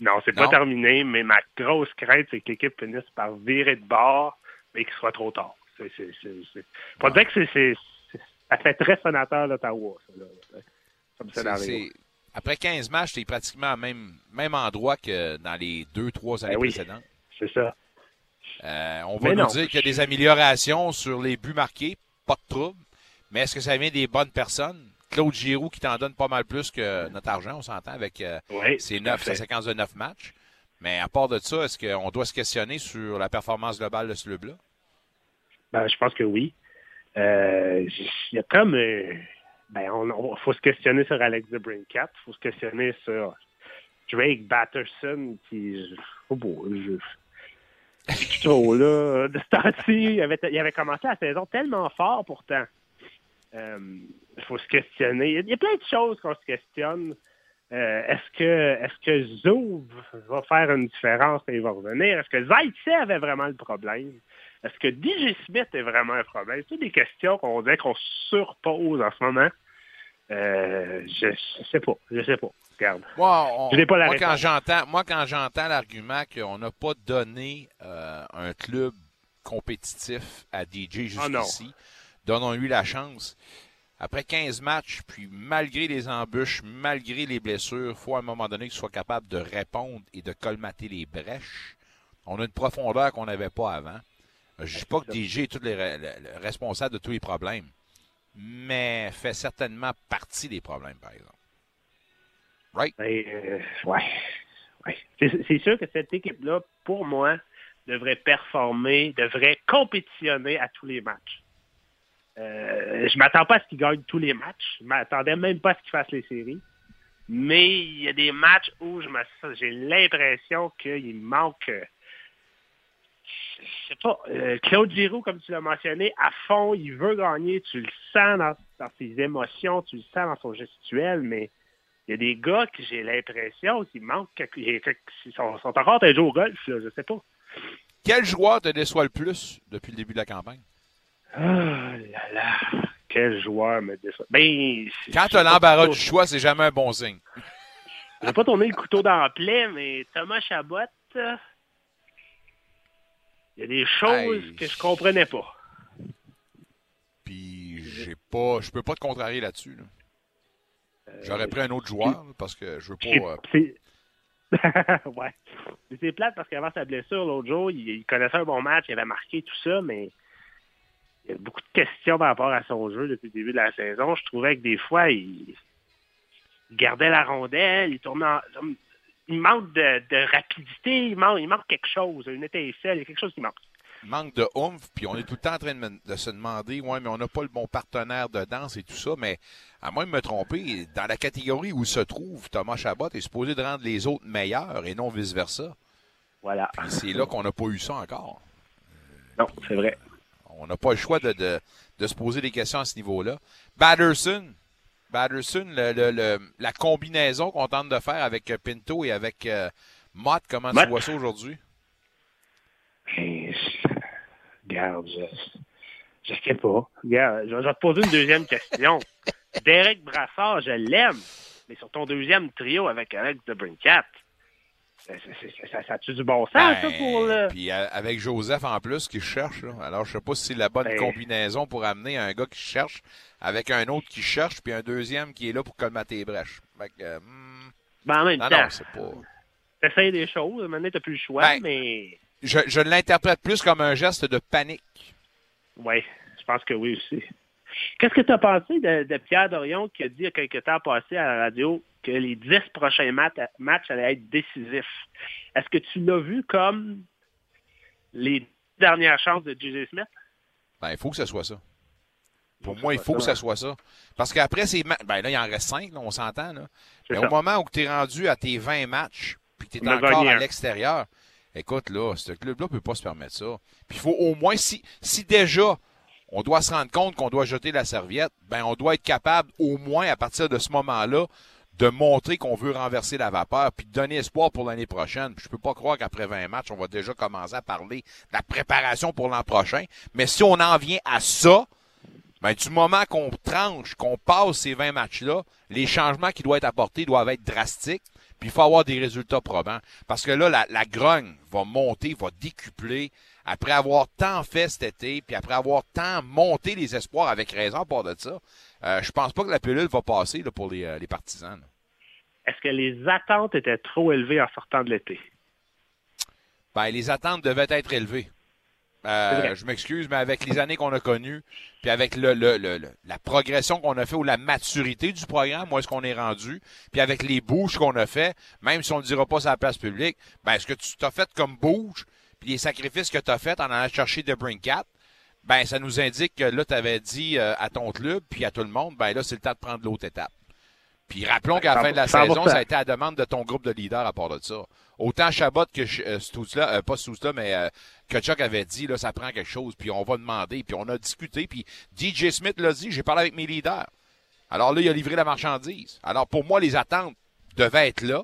Non, c'est pas terminé, mais ma grosse crainte, c'est que l'équipe finisse par virer de bord, mais qu'il soit trop tard. C'est, c'est, c'est, Pas dire que c'est, ça fait très sénateur d'Ottawa, ça, là. Comme scénario. Après 15 matchs, tu es pratiquement au même, même endroit que dans les deux, trois années ben précédentes. C'est ça. Euh, on va nous dire qu'il y a des améliorations sur les buts marqués, pas de trouble. Mais est-ce que ça vient des bonnes personnes? Claude Giroux qui t'en donne pas mal plus que notre argent, on s'entend, avec euh, ses 9, sa séquence de 9 matchs. Mais à part de ça, est-ce qu'on doit se questionner sur la performance globale de ce club-là? Ben, je pense que oui. Euh, il y a comme ben, on, faut se questionner sur Alex de Brincat, il faut se questionner sur Drake Batterson, qui, oh beau, je, trop là, de ce il avait, il avait commencé la saison tellement fort pourtant. Euh, il faut se questionner. Il y, a, plein de choses qu'on se questionne. Euh, est-ce que est-ce que Zouv va faire une différence quand il va revenir? Est-ce que Zaitse avait vraiment le problème? Est-ce que DJ Smith est vraiment un problème? C'est des questions qu'on qu'on surpose en ce moment. Euh, je, ne sais pas. Je sais pas. Regarde. Moi, quand j'entends, moi, quand j'entends l'argument qu'on n'a pas donné euh, un club compétitif à DJ ah, jusqu'ici, donnons-lui la chance. Après 15 matchs, puis malgré les embûches, malgré les blessures, il faut à un moment donné qu'il soit capable de répondre et de colmater les brèches. On a une profondeur qu'on n'avait pas avant. Je ne dis pas que DJ est tout les, responsable de tous les problèmes mais fait certainement partie des problèmes, par exemple. Right? Ben, euh, ouais. ouais. C'est sûr que cette équipe-là, pour moi, devrait performer, devrait compétitionner à tous les matchs. Euh, je m'attends pas à ce qu'ils gagnent tous les matchs. Je m'attendais même pas à ce qu'ils fassent les séries. Mais il y a des matchs où j'ai l'impression qu'il manque je sais pas, euh, Claude Giroux, comme tu l'as mentionné, à fond, il veut gagner, tu le sens dans, ses émotions, tu le sens dans son gestuel, mais il y a des gars que j'ai l'impression qu'il manque, qu'ils sont, sont, encore à jouer au golf, là, je sais pas. Quel joueur te déçoit le plus depuis le début de la campagne? Ah là là, quel joueur me déçoit? Ben, Quand tu as l'embarras du choix, c'est jamais un bon signe. Je vais pas tourner le couteau dans la plaie, mais Thomas Chabot, il y a des choses Hey. que je comprenais pas. Puis j'ai pas. Je peux pas te contrarier là-dessus. là. J'aurais pris un autre joueur parce que je veux pas. euh, ouais. C'est plate parce qu'avant sa blessure, l'autre jour, il, il connaissait un bon match, il avait marqué tout ça, mais il y a beaucoup de questions par rapport à son jeu depuis le début de la saison. Je trouvais que des fois, il, il gardait la rondelle, il tournait en- Il manque de, de rapidité, il manque, il manque quelque chose, une étincelle, il y a quelque chose qui manque. Manque de oomph, puis on est tout le temps en train de, se demander, ouais, mais on n'a pas le bon partenaire de danse et tout ça, mais à moins de me tromper, dans la catégorie où se trouve Thomas Chabot est supposé de rendre les autres meilleurs et non vice-versa. Voilà. C'est là qu'on n'a pas eu ça encore. Non, c'est vrai. On n'a pas le choix de, de, de se poser des questions à ce niveau-là. Batterson, Batterson, le- le- le- la combinaison qu'on tente de faire avec Pinto et avec euh, Mott, comment tu Mott. vois ça aujourd'hui? Ben, Regarde, je, je sais pas. Regarde, je, vais te poser une deuxième question. Derek Brassard, je l'aime, mais sur ton deuxième trio avec Alex de Brincat, ça, ça, ça, ça, ça a-tu du bon sens, ça, Ben, pour le... Puis euh, avec Joseph en plus qui cherche. là. Alors, je sais pas si c'est la bonne Ben. combinaison pour amener un gars qui cherche avec un autre qui cherche, puis un deuxième qui est là pour colmater les brèches. Fait que, hmm, Ben, en même non, temps, non, c'est pas. t'essayes des choses, maintenant t'as plus le choix, Ben. mais... Je, je l'interprète plus comme un geste de panique. Oui, je pense que oui aussi. Qu'est-ce que tu as pensé de, de Pierre Dorion qui a dit il y a quelque temps passé à la radio que les dix prochains mat- matchs allaient être décisifs? Est-ce que tu l'as vu comme les dernières chances de J.J. Smith? Ben, il faut que ce soit ça. Pour moi, il faut que ça. ce soit ça. Parce qu'après ces matchs, ben là, il en reste cinq, là, on s'entend. Là. C'est Mais ça. au moment où tu es rendu à tes 20 matchs, puis que tu es encore à l'extérieur, écoute, là, ce club-là peut pas se permettre ça. Puis il faut au moins, si, si déjà on doit se rendre compte qu'on doit jeter la serviette, ben on doit être capable, au moins à partir de ce moment-là, de montrer qu'on veut renverser la vapeur, puis de donner espoir pour l'année prochaine. Puis je peux pas croire qu'après 20 matchs, on va déjà commencer à parler de la préparation pour l'an prochain. Mais si on en vient à ça, ben, du moment qu'on tranche, qu'on passe ces 20 matchs-là, les changements qui doivent être apportés doivent être drastiques, puis il faut avoir des résultats probants. Parce que là, la, la grogne va monter, va décupler, après avoir tant fait cet été, puis après avoir tant monté les espoirs avec raison à part de ça. Euh, je pense pas que la pilule va passer là, pour les, euh, les partisans. Est-ce que les attentes étaient trop élevées en sortant de l'été? Ben, les attentes devaient être élevées. Euh, je m'excuse, mais avec les années qu'on a connues, puis avec le, le- le- le- la progression qu'on a fait ou la maturité du programme, où est-ce qu'on est rendu, puis avec les bouges qu'on a fait, même si on ne dira pas sur la place publique, ben, ce que tu t'as fait comme bouge, puis les sacrifices que tu as fait en allant chercher de Brinkat, ben, ça nous indique que là, tu avais dit euh, à ton club, puis à tout le monde, ben là, c'est le temps de prendre l'autre étape. Puis rappelons qu'à la fin de la 100%. saison, ça a été à la demande de ton groupe de leaders à part de ça. Autant Chabot que euh, Stouzla, euh, pas Stouzla, mais euh, que Chuck avait dit, là, ça prend quelque chose, puis on va demander, puis on a discuté, puis DJ Smith l'a dit, j'ai parlé avec mes leaders. Alors là, il a livré la marchandise. Alors pour moi, les attentes devaient être là.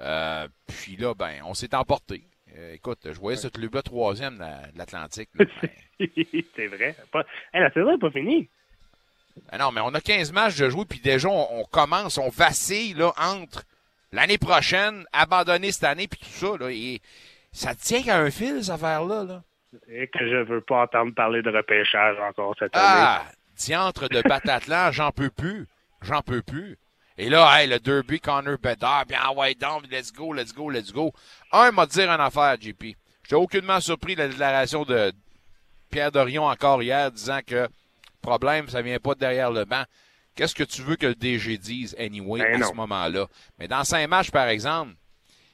Euh, puis là, ben, on s'est emporté. Euh, écoute, je voyais ce club-là troisième de la- de l'Atlantique. Ben, c'est vrai. Pas... Hey, la saison n'est pas finie. Ah non, mais on a 15 matchs de jouer, puis déjà, on, on commence, on vacille là, entre l'année prochaine, abandonner cette année, puis tout ça. Là, et ça tient qu'à un fil, cette affaire-là. Là. Et que je veux pas entendre parler de repêchage encore cette Ah, année. diantre de Batatlan, j'en peux plus. J'en peux plus. Et là, hey, le derby Connor Bedard, bien, ah ouais, donc, let's go, let's go, let's go. Un m'a dire une affaire, JP. J'étais aucunement surpris de la déclaration de Pierre Dorion encore hier, disant que problème, ça vient pas de derrière le banc. Qu'est-ce que tu veux que le DG dise, anyway, Ben à non. ce moment-là? Mais dans cinq matchs, par exemple,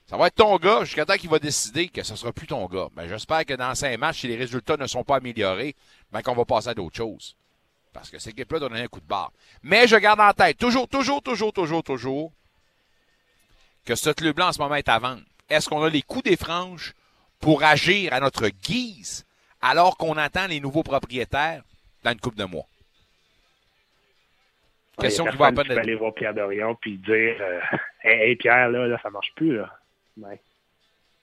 ça va être ton gars jusqu'à temps qu'il va décider que ce sera plus ton gars. Ben, j'espère que dans cinq matchs, si les résultats ne sont pas améliorés, ben, qu'on va passer à d'autres choses. Parce que cette équipe-là donne un coup de barre. Mais je garde en tête, toujours, toujours, toujours, toujours, toujours, que ce club-là en ce moment est à vendre. Est-ce qu'on a les coups des franges pour agir à notre guise alors qu'on attend les nouveaux propriétaires dans une coupe de mois? Question qui va être- aller voir Pierre Dorion puis dire euh, hey, hey, Pierre, là, là, ça marche plus. Là. Ouais.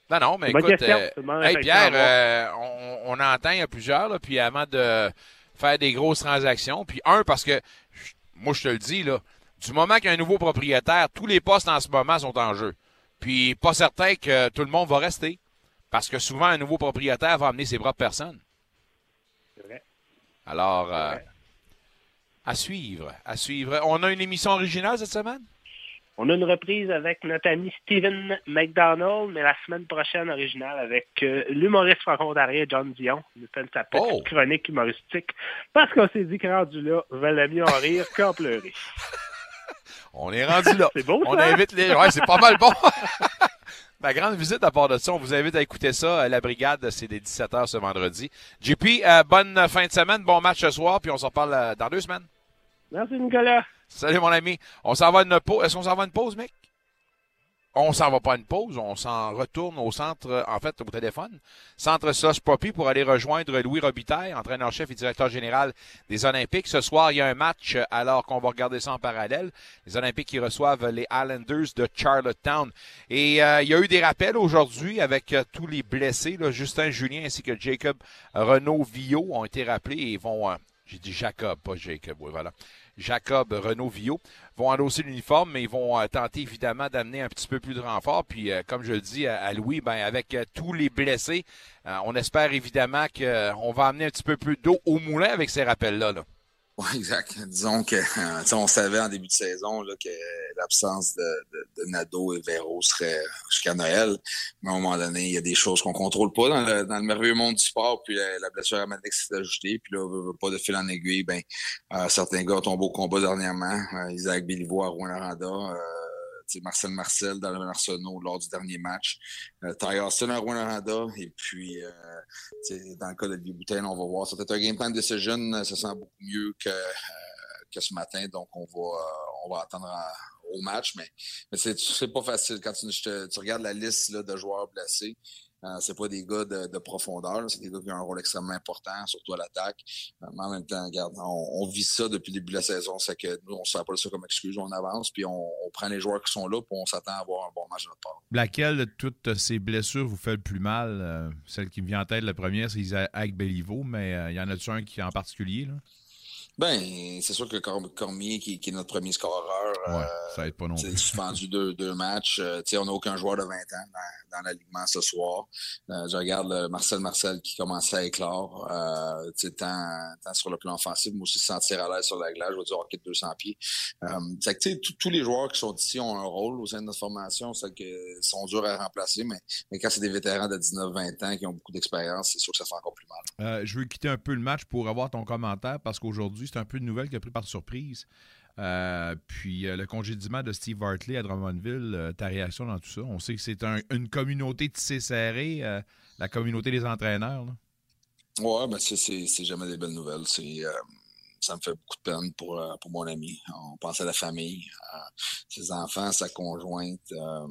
Non, non, mais écoute, euh, hey, Pierre, euh, on, on entend, il y a plusieurs, là, puis avant de faire des grosses transactions, puis un, parce que, je- moi, je te le dis, là, Du moment qu'il y a un nouveau propriétaire, tous les postes en ce moment sont en jeu. Puis pas certain que tout le monde va rester. Parce que souvent, un nouveau propriétaire va amener ses propres personnes. C'est vrai. Alors, euh, à suivre, à suivre. On a une émission originale cette semaine? On a une reprise avec notre ami Steven McDonald, mais la semaine prochaine, originale, avec euh, l'humoriste franco-ontarien John Dion. Il nous fait sa petite Oh! chronique humoristique. Parce qu'on s'est dit que rendu là, valait mieux en rire qu'en pleurer. On est rendu là. C'est beau, On ça? invite les. Ouais, c'est pas mal bon. Ma grande visite à part de ça, on vous invite à écouter ça. Euh, La brigade, c'est dès 17h ce vendredi. JP, euh, bonne fin de semaine, bon match ce soir, puis on se reparle euh, dans deux semaines. Merci, Nicolas. Salut mon ami. On s'en va une pause. Est-ce qu'on s'en va une pause, mec? On s'en va pas une pause, on s'en retourne au centre, en fait, au téléphone. Centre Sos Poppy pour aller rejoindre Louis Robitaille, entraîneur-chef et directeur général des Olympiques. Ce soir, il y a un match, alors qu'on va regarder ça en parallèle. Les Olympiques qui reçoivent les Islanders de Charlottetown. Et euh, il y a eu des rappels aujourd'hui avec euh, tous les blessés. Là, Justin Julien ainsi que Jacob Renaud Villot ont été rappelés et vont... euh, j'ai dit Jacob, pas Jacob, oui, voilà. Jacob Renaud Villot vont endosser l'uniforme, mais ils vont euh, tenter évidemment d'amener un petit peu plus de renfort. Puis, euh, comme je le dis à, Louis, ben, avec euh, tous les blessés, on espère évidemment qu'on va amener un petit peu plus d'eau au moulin avec ces rappels-là. Là. Oui, exact. Disons que euh, on savait en début de saison là, que l'absence de, de, de Nadeau et Véro serait jusqu'à Noël. Mais à un moment donné, il y a des choses qu'on contrôle pas dans le, dans le merveilleux monde du sport. Puis la, la blessure à s'est ajoutée. Puis là, veut- veut pas de fil en aiguille. Ben, euh, certains gars ont tombé au combat dernièrement. Euh, Isaac Béliveau à Rouen-Aranda. Marcel Marcel dans le Arsenault lors du dernier match. Euh, Ty Austin Rouen-Aranda. Et puis, euh, dans le cas de Boutin, on va voir. C'était un game plan decision. euh, Ça sent beaucoup mieux que, euh, que ce matin. Donc, on va, on va attendre au match. Mais, mais c'est, c'est pas facile. Quand tu, tu regardes la liste là, de joueurs blessés, euh, c'est pas des gars de, de profondeur. C'est des gars qui ont un rôle extrêmement important, surtout à l'attaque. Euh, mais en même temps, on, vit ça depuis le début de la saison. C'est que nous, on ne pas ça comme excuse. On avance, puis on, prend les joueurs qui sont là, puis on s'attend à avoir un bon match de notre part. Laquelle de toutes ces blessures vous fait le plus mal? Euh, celle qui me vient en tête, la première, c'est Isaac Béliveau, mais euh, il y en a-tu un qui en particulier? Là? Ben, c'est sûr que Corm- Cormier, qui, qui est notre premier scoreur, Ouais, ça aide pas non C'est plus. suspendu deux, deux matchs. Euh, on n'a aucun joueur de 20 ans dans, dans l'alignement ce soir. Euh, je regarde le Marcel Marcel qui commençait à éclore. Euh, tant, tant sur le plan offensif, mais aussi se sentir à l'aise sur la glace. Je veux dire, hockey de 200 pieds. Euh, que, tous- les joueurs qui sont ici ont un rôle au sein de notre formation. C'est que sont durs à remplacer, mais, mais quand c'est des vétérans de 19-20 ans qui ont beaucoup d'expérience, c'est sûr que ça fait encore plus mal. Euh, je veux quitter un peu le match pour avoir ton commentaire parce qu'aujourd'hui, c'est un peu une nouvelle qui a pris par surprise. Euh, puis euh, le congédiement de Steve Hartley à Drummondville, euh, ta réaction dans tout ça? On sait que c'est un- une communauté tissée serrée, la communauté des entraîneurs. là. Ouais, ben c'est, jamais des belles nouvelles. C'est, ça me fait beaucoup de peine pour, euh, pour mon ami. On pense à la famille, à ses enfants, sa conjointe. Euh,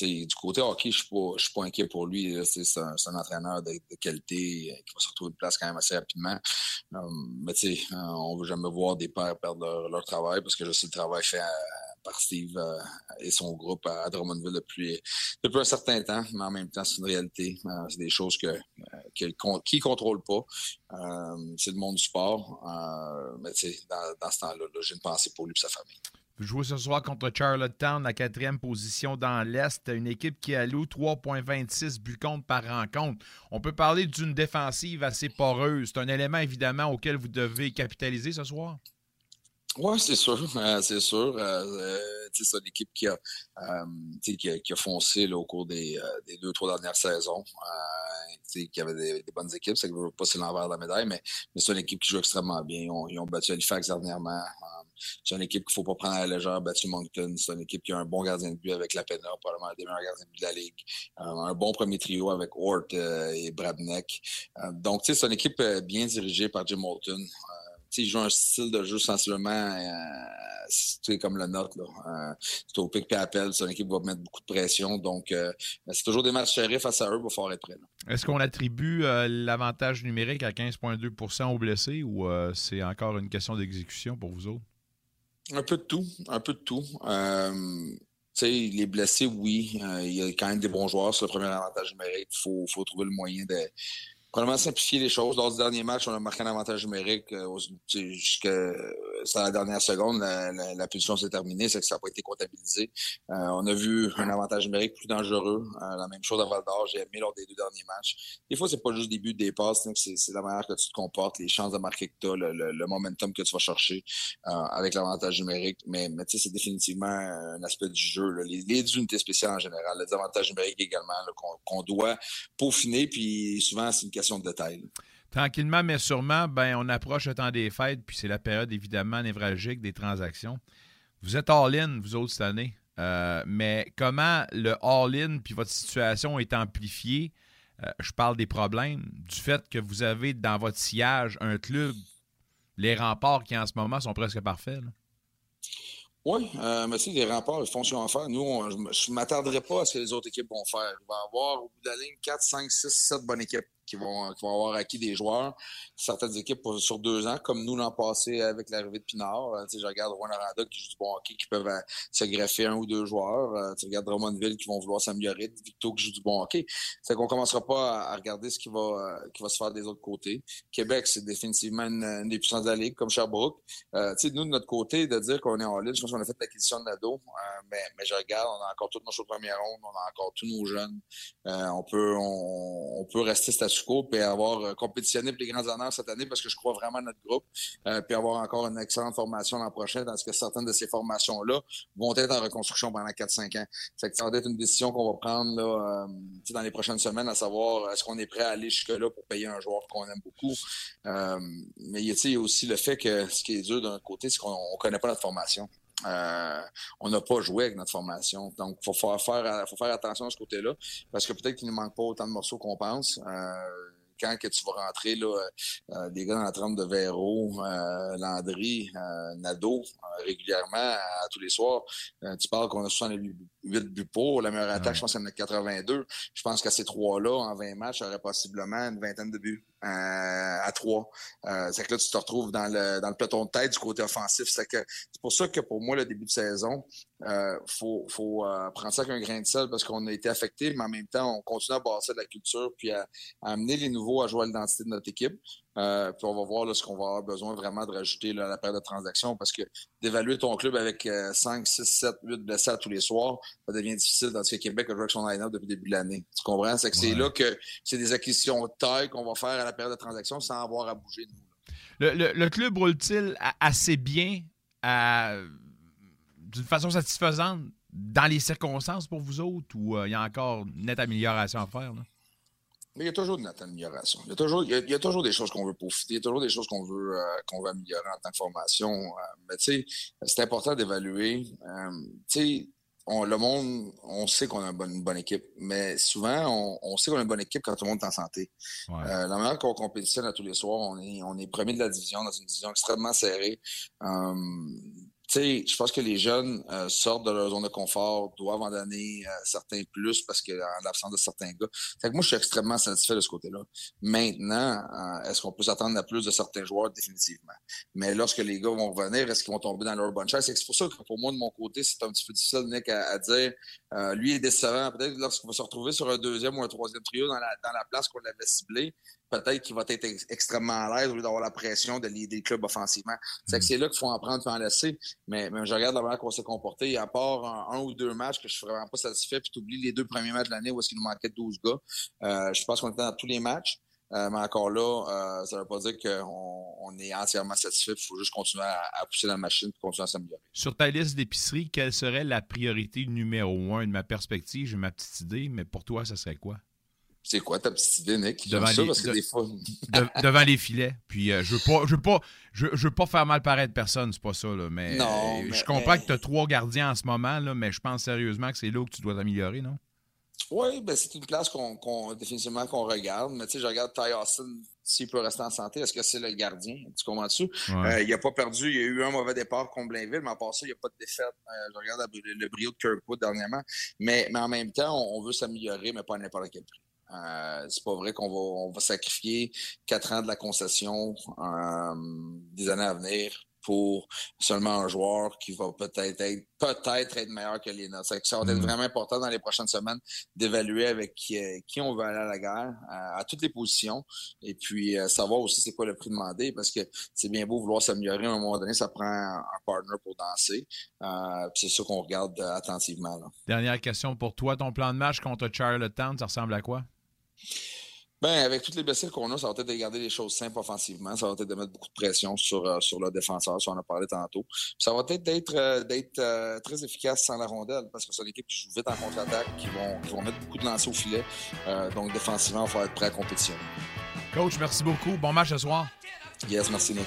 du côté hockey, je je suis pas inquiet pour lui. C'est, un, un entraîneur de, qualité euh, qui va se retrouver une place quand même assez rapidement. Euh, mais tu sais, euh, on veut jamais voir des pères perdre leur, leur travail parce que je sais le travail fait à- par Steve euh, et son groupe à, Drummondville depuis, un certain temps, mais en même temps, c'est une réalité. Euh, c'est des choses que, euh, qui ne contrôle pas. C'est le monde du sport. Mais dans, dans ce temps-là, là, j'ai une pensée pour lui et sa famille. Vous jouez ce soir contre Charlottetown, la quatrième position dans l'Est. Une équipe qui alloue 3,26 buts contre par rencontre. On peut parler d'une défensive assez poreuse. C'est un élément, évidemment, auquel vous devez capitaliser ce soir? Oui, c'est sûr, euh, c'est sûr. Euh, euh, c'est une équipe qui a, qui a, qui a foncé là, au cours des, des deux, trois dernières saisons. Qui avait des, des bonnes équipes, c'est que je veux pas c'est l'envers de la médaille, mais, mais c'est une équipe qui joue extrêmement bien. Ils ont, ils ont battu Halifax dernièrement. C'est une équipe qu'il faut pas prendre à la légère, battu Moncton. C'est une équipe qui a un bon gardien de but avec la Pena, probablement un des meilleurs gardiens de but de la Ligue. Un bon premier trio avec Hort et Bradneck. Euh, donc, c'est une équipe bien dirigée par Jim Moulton. Euh, tu sais, il joue un style de jeu sensiblement euh, comme le nôtre. Là. Euh, c'est au pic et appel. C'est une équipe qui va mettre beaucoup de pression. Donc, euh, c'est toujours des matchs serrés face à eux. Il va falloir être prêt. Est-ce qu'on attribue euh, l'avantage numérique à 15,2% aux blessés ou c'est encore une question d'exécution pour vous autres? Un peu de tout. Un peu de tout. Les blessés, oui. Il y a quand même des bons joueurs sur le premier avantage numérique. Il faut, faut trouver le moyen de probablement simplifier les choses. Lors du dernier match, on a marqué un avantage numérique euh, jusqu'à à la dernière seconde, la, la, pulsion s'est terminée, c'est que ça n'a pas été comptabilisé. Euh, on a vu un avantage numérique plus dangereux. Euh, la même chose à Val d'Or, j'ai aimé lors des deux derniers matchs. Des fois, c'est pas juste des buts, des passes, c'est la manière que tu te comportes, les chances de marquer que tu as, le, le, momentum que tu vas chercher avec l'avantage numérique. Mais, mais tu sais, c'est définitivement un aspect du jeu. Les, les, unités spéciales en général, les avantages numériques également qu'on doit peaufiner, puis souvent, c'est une de détail. Tranquillement, mais sûrement, ben, on approche le temps des fêtes, puis c'est la période évidemment névralgique des transactions. Vous êtes all-in, vous autres, cette année. Euh, mais comment le all-in puis votre situation est amplifiée, euh, je parle des problèmes, du fait que vous avez dans votre sillage un club, les remparts qui en ce moment sont presque parfaits. Oui, euh, mais tu les remparts, ils font ce qu'ils vont faire. Nous, je ne m'attarderai pas à ce que les autres équipes vont faire. Il va y avoir au bout de la ligne 4, 5, 6, 7 bonnes équipes qui vont, qui vont avoir acquis des joueurs. Certaines équipes sur deux ans, comme nous l'an passé avec l'arrivée de Pinard. Euh, je regarde Juan Aranda qui joue du bon hockey, qui peuvent euh, se greffer un ou deux joueurs. Euh, tu regardes Drummondville qui vont vouloir s'améliorer, Victo qui joue du bon hockey. C'est qu'on commencera pas à, regarder ce qui va, qui va se faire des autres côtés. Québec, c'est définitivement une, des puissances de la Ligue, comme Sherbrooke. Euh, nous, de notre côté, de dire qu'on est en ligne, je pense qu'on a fait l'acquisition de Nado, mais, mais je regarde, on a encore toutes nos choses première ronde, on a encore tous nos jeunes. on peut on, peut rester et avoir euh, compétitionné pour les grands honneurs cette année parce que je crois vraiment à notre groupe, euh, puis avoir encore une excellente formation l'an prochain, parce que certaines de ces formations-là vont être en reconstruction pendant 4-5 ans. C'est ça va être une décision qu'on va prendre là, euh, dans les prochaines semaines, à savoir est-ce qu'on est prêt à aller jusque-là pour payer un joueur qu'on aime beaucoup. mais il y a aussi le fait que ce qui est dur d'un côté, c'est qu'on ne connaît pas notre formation. Euh, on n'a pas joué avec notre formation. Donc, il faut, faire, faut faire attention à ce côté-là, parce que peut-être qu'il ne manque pas autant de morceaux qu'on pense. Euh, quand que tu vas rentrer là, euh, des gars la trempe de Véro, Landry, Nadeau, régulièrement tous les soirs, tu parles qu'on a 68 buts pour. La meilleure attaque, je pense qu'il y en a 82. Je pense qu'à ces trois-là, en 20 matchs, aurait possiblement une vingtaine de buts. Euh, à trois. Euh, c'est que là, tu te retrouves dans le, dans le peloton de tête du côté offensif. C'est que c'est pour ça que pour moi, le début de saison, euh, faut, faut euh, prendre ça avec un grain de sel parce qu'on a été affecté, mais en même temps, on continue à bâtir de la culture puis à, amener les nouveaux à jouer à l'identité de notre équipe. Euh, puis on va voir là, ce qu'on va avoir besoin vraiment de rajouter là, à la paire de transactions parce que d'évaluer ton club avec 5, 6, 7, 8 blessés à tous les soirs, ça devient difficile dans ce Québec a joué avec son line-up depuis le début de l'année. Tu comprends? C'est que c'est là que c'est des acquisitions de taille qu'on va faire à la période de transaction sans avoir à bouger nous. Le, le, club roule-t-il assez bien d'une façon satisfaisante dans les circonstances pour vous autres ou euh, il y a encore une nette amélioration à faire? Mais il y a toujours une nette amélioration. Il y a toujours, il y a, toujours des choses qu'on veut profiter, il y a toujours des choses qu'on veut, euh, qu'on veut améliorer en tant que formation. Euh, mais tu sais, c'est important d'évaluer. tu sais, le monde, on sait qu'on a une bonne, équipe, mais souvent, on, sait qu'on a une bonne équipe quand tout le monde est en santé. Euh, la manière qu'on compétitionne à tous les soirs, on est, on est premier de la division dans une division extrêmement serrée. Euh, sais, je pense que les jeunes euh, sortent de leur zone de confort, doivent en donner euh, certains plus parce que en l'absence de certains gars. Fait que moi, je suis extrêmement satisfait de ce côté-là. Maintenant, euh, est-ce qu'on peut s'attendre à plus de certains joueurs? Définitivement. Mais lorsque les gars vont revenir, est-ce qu'ils vont tomber dans leur bonne chaise? C'est pour ça que pour moi, de mon côté, c'est un petit peu difficile, Nick, à, dire lui est décevant. Peut-être lorsqu'il va se retrouver sur un deuxième ou un troisième trio dans la, dans la place qu'on l'avait ciblé, peut-être qu'il va être extrêmement à l'aise au lieu d'avoir la pression de l'idée le club offensivement. C'est que mm. c'est là qu'il faut en prendre et en laisser. Mais, je regarde la manière qu'on s'est comporté. À part un, ou deux matchs que je suis vraiment pas satisfait, puis tu oublies les deux premiers matchs de l'année où est-ce qu'il nous manquait 12 gars. Euh, je pense qu'on était dans tous les matchs. Euh, mais encore là, euh, ça ne veut pas dire qu'on on est entièrement satisfait. Il faut juste continuer à, pousser la machine et continuer à s'améliorer. Sur ta liste d'épicerie, quelle serait la priorité numéro un de ma perspective? J'ai ma petite idée, mais pour toi, ça serait quoi? C'est quoi ta petite idée, Nick? Devant, les, devant les filets. Puis euh, je veux pas, je veux pas, je, veux pas faire mal paraître personne, c'est pas ça, là. Mais, non, je comprends que tu as trois gardiens en ce moment, là, mais je pense sérieusement que c'est là que tu dois t'améliorer, non? Oui, ben c'est une place qu'on définitivement qu'on regarde. Mais tu sais, je regarde Ty Austin, s'il peut rester en santé, est-ce que c'est le gardien? Tu comprends-tu? Euh, il n'a pas perdu, il y a eu un mauvais départ contre Blainville, mais part ça, il n'y a pas de défaite. Euh, je regarde le, brio de Kirkwood dernièrement. Mais, mais en même temps, on, veut s'améliorer, mais pas à n'importe quel prix. Euh, c'est pas vrai qu'on va, on va sacrifier quatre ans de la concession euh, des années à venir pour seulement un joueur qui va peut-être être peut-être être meilleur que les nôtres. Ça va être mm. vraiment important dans les prochaines semaines d'évaluer avec qui, qui, on veut aller à la guerre, à, toutes les positions, et puis euh, savoir aussi c'est quoi le prix demandé, parce que c'est bien beau vouloir s'améliorer, à un moment donné, ça prend un, partner pour danser. Euh, c'est ça qu'on regarde euh, attentivement. Dernière question pour toi, ton plan de match contre Charlottetown, ça ressemble à quoi? Ben, avec toutes les blessures qu'on a, ça va être de garder les choses simples offensivement. Ça va être de mettre beaucoup de pression sur, euh, sur le défenseur, si on en a parlé tantôt. ça va être d'être euh, d'être euh, très efficace sans la rondelle, parce que c'est une équipe qui joue vite en contre-attaque, qui vont, qui vont mettre beaucoup de lancers au filet. donc, défensivement, il va être prêt à compétitionner. Coach, merci beaucoup. Bon match ce soir. Yes, merci, Nick.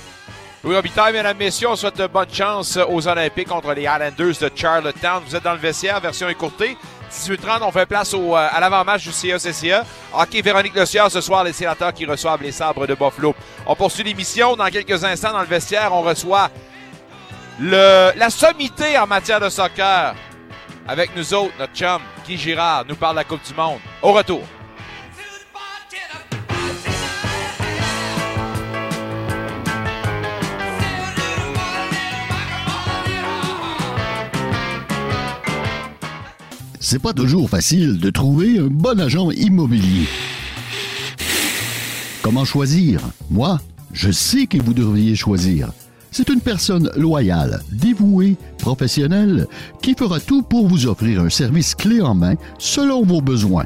Louis Robitaille, mesdames, messieurs, on souhaite bonne chance aux Olympiques contre les Islanders de Charlottetown. Vous êtes dans le vestiaire, version écourtée. 18h30, on fait place euh, à l'avant-match du CA-CCA. Hockey Véronique Le ce soir, les sénateurs qui reçoivent les sabres de Buffalo. On poursuit l'émission. Dans quelques instants, dans le vestiaire, on reçoit la sommité en matière de soccer. Avec nous autres, notre chum, Guy Girard, nous parle de la Coupe du Monde. Au retour. C'est pas toujours facile de trouver un bon agent immobilier. Comment choisir? Moi, je sais que vous devriez choisir. C'est une personne loyale, dévouée, professionnelle, qui fera tout pour vous offrir un service clé en main selon vos besoins.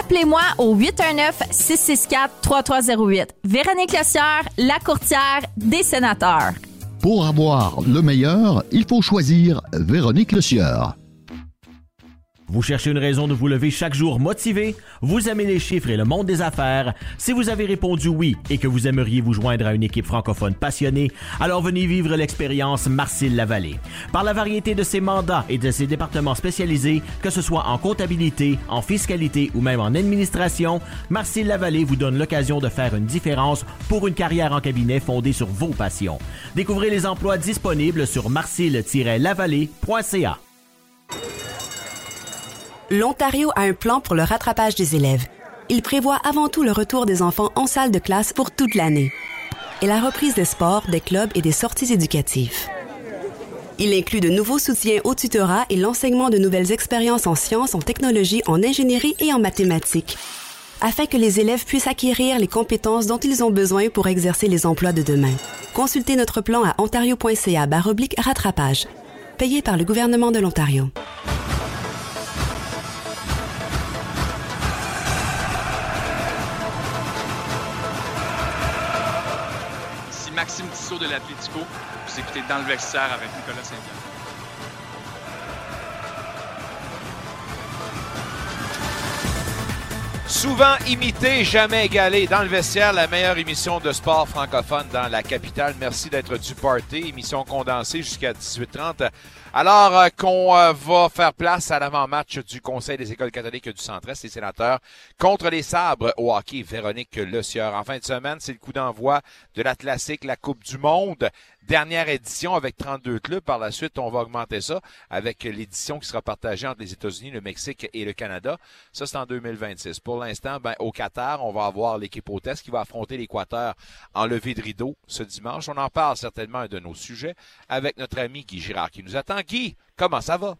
Appelez-moi au 819-664-3308. Véronique Lossière, la courtière des sénateurs. Pour avoir le meilleur, il faut choisir Véronique Lecieur. Vous cherchez une raison de vous lever chaque jour motivé? Vous aimez les chiffres et le monde des affaires? Si vous avez répondu oui et que vous aimeriez vous joindre à une équipe francophone passionnée, alors venez vivre l'expérience Marcille Lavallée. Par la variété de ses mandats et de ses départements spécialisés, que ce soit en comptabilité, en fiscalité ou même en administration, Marcille Lavallée vous donne l'occasion de faire une différence pour une carrière en cabinet fondée sur vos passions. Découvrez les emplois disponibles sur marcille-lavallée.ca l'Ontario a un plan pour le rattrapage des élèves. Il prévoit avant tout le retour des enfants en salle de classe pour toute l'année et la reprise des sports, des clubs et des sorties éducatives. Il inclut de nouveaux soutiens au tutorat et l'enseignement de nouvelles expériences en sciences, en technologie, en ingénierie et en mathématiques, afin que les élèves puissent acquérir les compétences dont ils ont besoin pour exercer les emplois de demain. Consultez notre plan à ontario.ca rattrapage, payé par le gouvernement de l'Ontario. Maxime Tissot de l'Atletico. Vous écoutez Dans le vestiaire avec Nicolas Saint-Pierre. Souvent imité, jamais égalé. Dans le vestiaire, la meilleure émission de sport francophone dans la capitale. Merci d'être du party. Émission condensée jusqu'à 18h30. Alors euh, qu'on euh, va faire place à l'avant-match du Conseil des écoles catholiques du Centre-Est, les sénateurs, contre les sabres au hockey. Véronique Le Sieur. En fin de semaine, c'est le coup d'envoi de la classique, la Coupe du Monde dernière édition avec 32 clubs. Par la suite, on va augmenter ça avec l'édition qui sera partagée entre les États-Unis, le Mexique et le Canada. Ça, c'est en 2026. Pour l'instant, ben, au Qatar, on va avoir l'équipe hôtesse qui va affronter l'Équateur en levée de rideau ce dimanche. On en parle certainement un de nos sujets avec notre ami Guy Girard qui nous attend. Guy, comment ça va?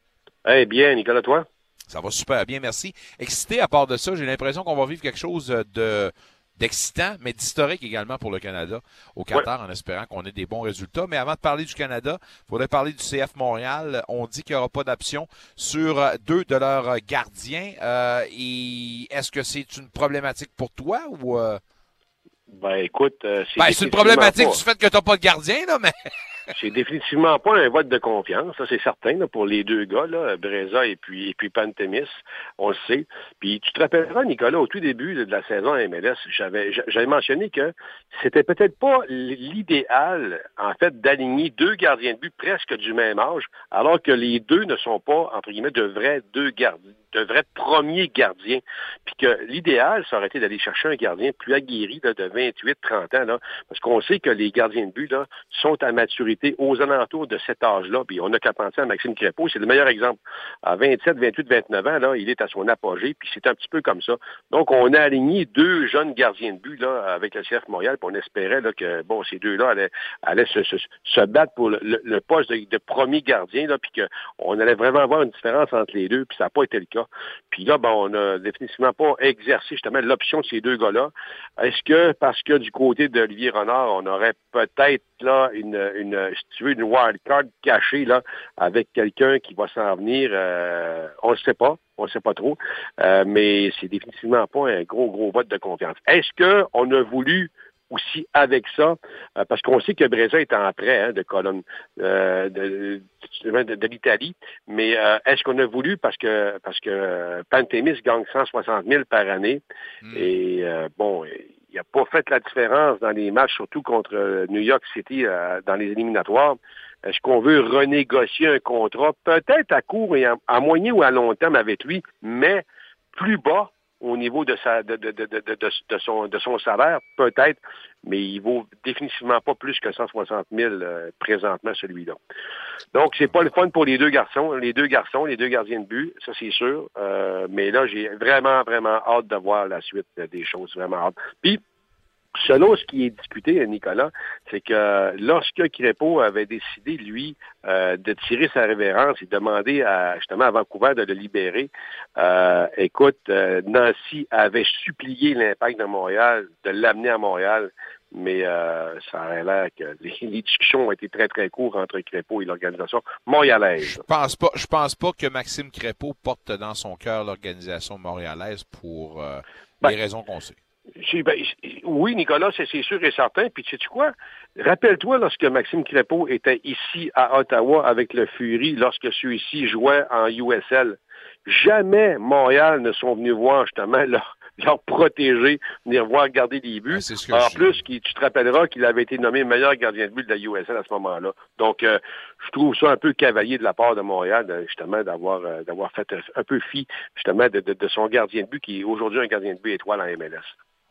Eh bien, Nicolas, toi? Ça va super bien, merci. Excité à part de ça, j'ai l'impression qu'on va vivre quelque chose de d'excitant, mais d'historique également pour le Canada au Qatar, en espérant qu'on ait des bons résultats. Mais avant de parler du Canada, il faudrait parler du CF Montréal. On dit qu'il n'y aura pas d'option sur deux de leurs gardiens. Euh, est-ce que c'est une problématique pour toi ou... Euh? Ben écoute, euh, c'est ben, une problématique du fait que tu n'as pas de gardien, là, mais... c'est définitivement pas un vote de confiance, ça c'est certain, pour les deux gars, là, Breza et puis, et puis Pantemis, on le sait. Puis tu te rappelleras, Nicolas, au tout début de la saison à MLS, j'avais, j'avais mentionné que c'était peut-être pas l'idéal, en fait, d'aligner deux gardiens de but presque du même âge, alors que les deux ne sont pas, entre guillemets, de vrais deux gardiens de vrais premiers gardiens. Puis que l'idéal, ça aurait été d'aller chercher un gardien plus aguerri là, de 28, 30 ans, là, parce qu'on sait que les gardiens de but là, sont à maturité aux alentours de cet âge-là. Puis on n'a qu'à penser à Maxime Crépeau, c'est le meilleur exemple. À 27, 28, 29 ans, là, il est à son apogée, puis c'est un petit peu comme ça. Donc, on a aligné deux jeunes gardiens de but là, avec le CF Montréal, puis on espérait là, que bon, ces deux-là allaient, allaient se, se, battre pour le, le poste de, de, premier gardien, là, puis qu'on allait vraiment avoir une différence entre les deux, puis ça n'a pas été le cas. Puis là, ben, on n'a définitivement pas exercé justement l'option de ces deux gars-là. Est-ce que parce que du côté d'Olivier Renard, on aurait peut-être là une, une, si tu veux, une wildcard cachée là, avec quelqu'un qui va s'en venir, euh, on ne sait pas. On ne sait pas trop, euh, mais c'est définitivement pas un gros, gros vote de confiance. Est-ce qu'on a voulu aussi avec ça, euh, parce qu'on sait que Breza est en prêt hein, de colonne euh, de, de, de l'Italie, mais euh, est-ce qu'on a voulu, parce que parce que Pantémis gagne 160 000 par année, mm. et bon, il n'a pas fait la différence dans les matchs, surtout contre New York City dans les éliminatoires. Est-ce qu'on veut renégocier un contrat, peut-être à court et à, à moyen ou à long terme avec lui, mais plus bas au niveau de, sa, de, de, son, de son salaire, peut-être, mais il vaut définitivement pas plus que 160 000 euh, présentement, celui-là. Donc, c'est pas le fun pour les deux garçons, les deux garçons, les deux gardiens de but, ça c'est sûr. Euh, mais là, j'ai vraiment, vraiment hâte de voir la suite des choses, vraiment hâte. Puis, Selon ce qui est discuté, Nicolas, c'est que lorsque Crépeau avait décidé, lui, euh, de tirer sa révérence et demander à, justement à Vancouver de le libérer, euh, écoute, euh, Nancy avait supplié l'impact de Montréal de l'amener à Montréal, mais euh, ça aurait l'air que les, les, discussions ont été très, très courtes entre Crépeau et l'organisation montréalaise. Je pense pas, je pense pas que Maxime Crépeau porte dans son cœur l'organisation montréalaise pour euh, ben, les raisons qu'on sait. Ben, oui, Nicolas, c'est sûr et certain. Puis, sais-tu quoi? Rappelle-toi lorsque Maxime Crépeau était ici à Ottawa avec le Fury, lorsque celui-ci jouait en USL. Jamais Montréal ne sont venus voir justement leur, leur protéger, venir voir garder des buts. Ben, en plus, qui, tu te rappelleras qu'il avait été nommé meilleur gardien de but de la USL à ce moment-là. Donc, euh, je trouve ça un peu cavalier de la part de Montréal, justement, d'avoir euh, d'avoir fait un peu fi, justement, de, de, de son gardien de but, qui est aujourd'hui un gardien de but étoile en MLS.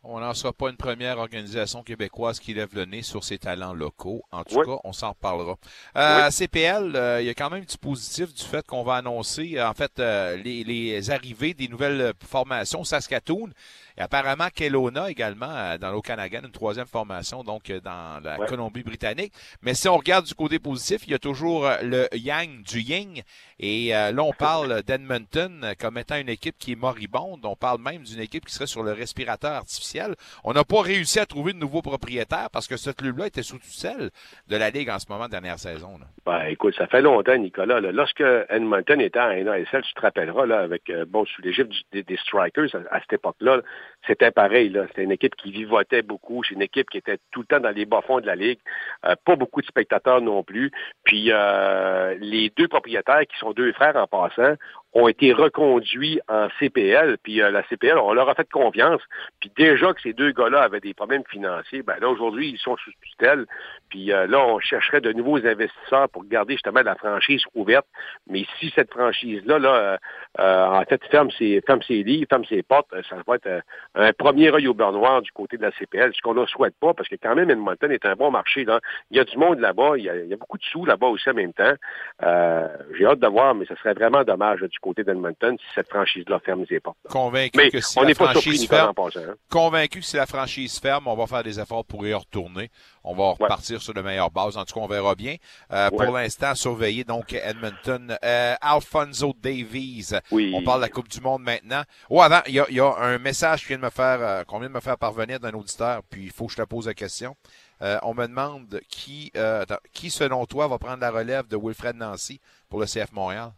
On n'en sera pas une première organisation québécoise qui lève le nez sur ses talents locaux. En tout oui. cas, on s'en reparlera. Euh, oui. CPL, euh, il y a quand même du positif du fait qu'on va annoncer, en fait, euh, les, les, arrivées des nouvelles formations Saskatoon. Et apparemment, Kelowna également euh, dans l'Okanagan, une troisième formation, donc euh, dans la ouais. Colombie-Britannique. Mais si on regarde du côté positif, il y a toujours euh, le Yang du Ying. Et là, on parle d'Edmonton comme étant une équipe qui est moribonde. On parle même d'une équipe qui serait sur le respirateur artificiel. On n'a pas réussi à trouver de nouveaux propriétaires parce que ce club-là était sous tutelle de la Ligue en ce moment, dernière saison. Là. Ben, écoute, ça fait longtemps, Nicolas. Là. Lorsque Edmonton était en NASL, tu te rappelleras, là, avec, bon, sous l'égide des, des, Strikers à, à cette époque-là, c'était pareil. Là. C'était une équipe qui vivotait beaucoup. C'est une équipe qui était tout le temps dans les bas-fonds de la Ligue. Euh, pas beaucoup de spectateurs non plus. Puis euh, les deux propriétaires, qui sont deux frères en passant, ont été reconduits en CPL, puis euh, la CPL, on leur a fait confiance, puis déjà que ces deux gars-là avaient des problèmes financiers, ben là, aujourd'hui, ils sont sous tutelle, puis euh, là, on chercherait de nouveaux investisseurs pour garder justement la franchise ouverte, mais si cette franchise-là, là, euh, en fait, ferme ses, ferme ses lits, ferme ses portes, ça va être un premier œil au beurre noir du côté de la CPL, ce qu'on ne souhaite pas, parce que quand même, Edmonton est un bon marché, là. Il y a du monde là-bas, il y a, il y a beaucoup de sous là-bas aussi en même temps. J'ai hâte de voir, mais ce serait vraiment dommage là, du côté d'Edmonton si cette franchise-là ferme ses portes. Convaincu Mais que si on la n'est pas ferme, en passant, hein. convaincu que si la franchise ferme, on va faire des efforts pour y retourner. On va repartir sur de meilleures bases. En tout cas, on verra bien. Euh, Ouais. Pour l'instant, surveiller donc Edmonton. Euh, Alfonso Davies. Oui. On parle de la Coupe du Monde maintenant. Oh, avant, il y a, y a un message qui vient de me faire, euh, qu'on vient de me faire parvenir d'un auditeur, puis il faut que je te pose la question. Euh, on me demande qui, euh, attends, qui, selon toi, va prendre la relève de Wilfred Nancy pour le CF Montréal?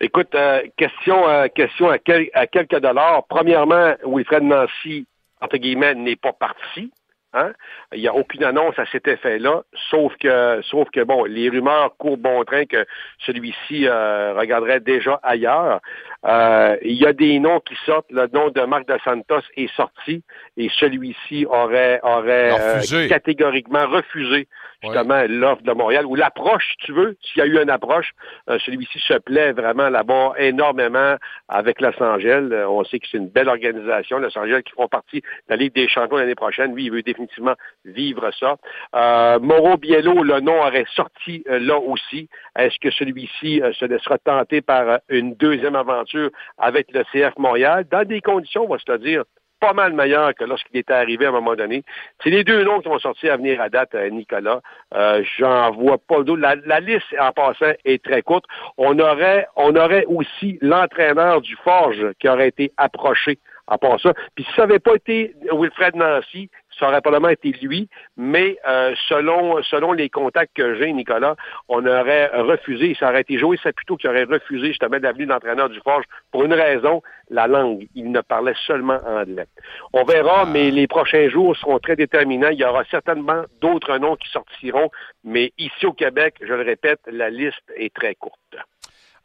Écoute, euh, question, euh, question à, quel- à quelques dollars. Premièrement, Wilfred Nancy, entre guillemets, n'est pas parti. Hein? Il n'y a aucune annonce à cet effet-là, sauf que, sauf que bon, les rumeurs courent bon train que celui-ci euh, regarderait déjà ailleurs. Euh, il y a des noms qui sortent. Le nom de Marc de Santos est sorti et celui-ci aurait, aurait euh, catégoriquement refusé justement l'offre de Montréal, ou l'approche, si tu veux, s'il y a eu une approche. Euh, celui-ci se plaît vraiment là-bas énormément avec Los Angeles. Euh, on sait que c'est une belle organisation, Los Angeles, qui font partie de la Ligue des champions l'année prochaine. Lui, il veut définitivement vivre ça. Euh, Mauro Biello, le nom aurait sorti là aussi. Est-ce que celui-ci se laissera tenter par une deuxième aventure avec le CF Montréal, dans des conditions, on va se le dire, pas mal meilleures que lorsqu'il était arrivé à un moment donné. C'est les deux noms qui vont sortir à venir à date, euh, Nicolas. Euh, J'en vois pas d'autres. La, la, liste, en passant, est très courte. On aurait, on aurait aussi l'entraîneur du Forge qui aurait été approché part ça. Puis si ça n'avait pas été Wilfred Nancy, ça aurait probablement été lui, mais euh, selon selon les contacts que j'ai, Nicolas, on aurait refusé, ça aurait été Joey Saputo qui aurait refusé justement d'avenir d'entraîneur du Forge pour une raison, la langue. Il ne parlait seulement anglais. On verra, ah. mais les prochains jours seront très déterminants. Il y aura certainement d'autres noms qui sortiront, mais ici au Québec, je le répète, la liste est très courte.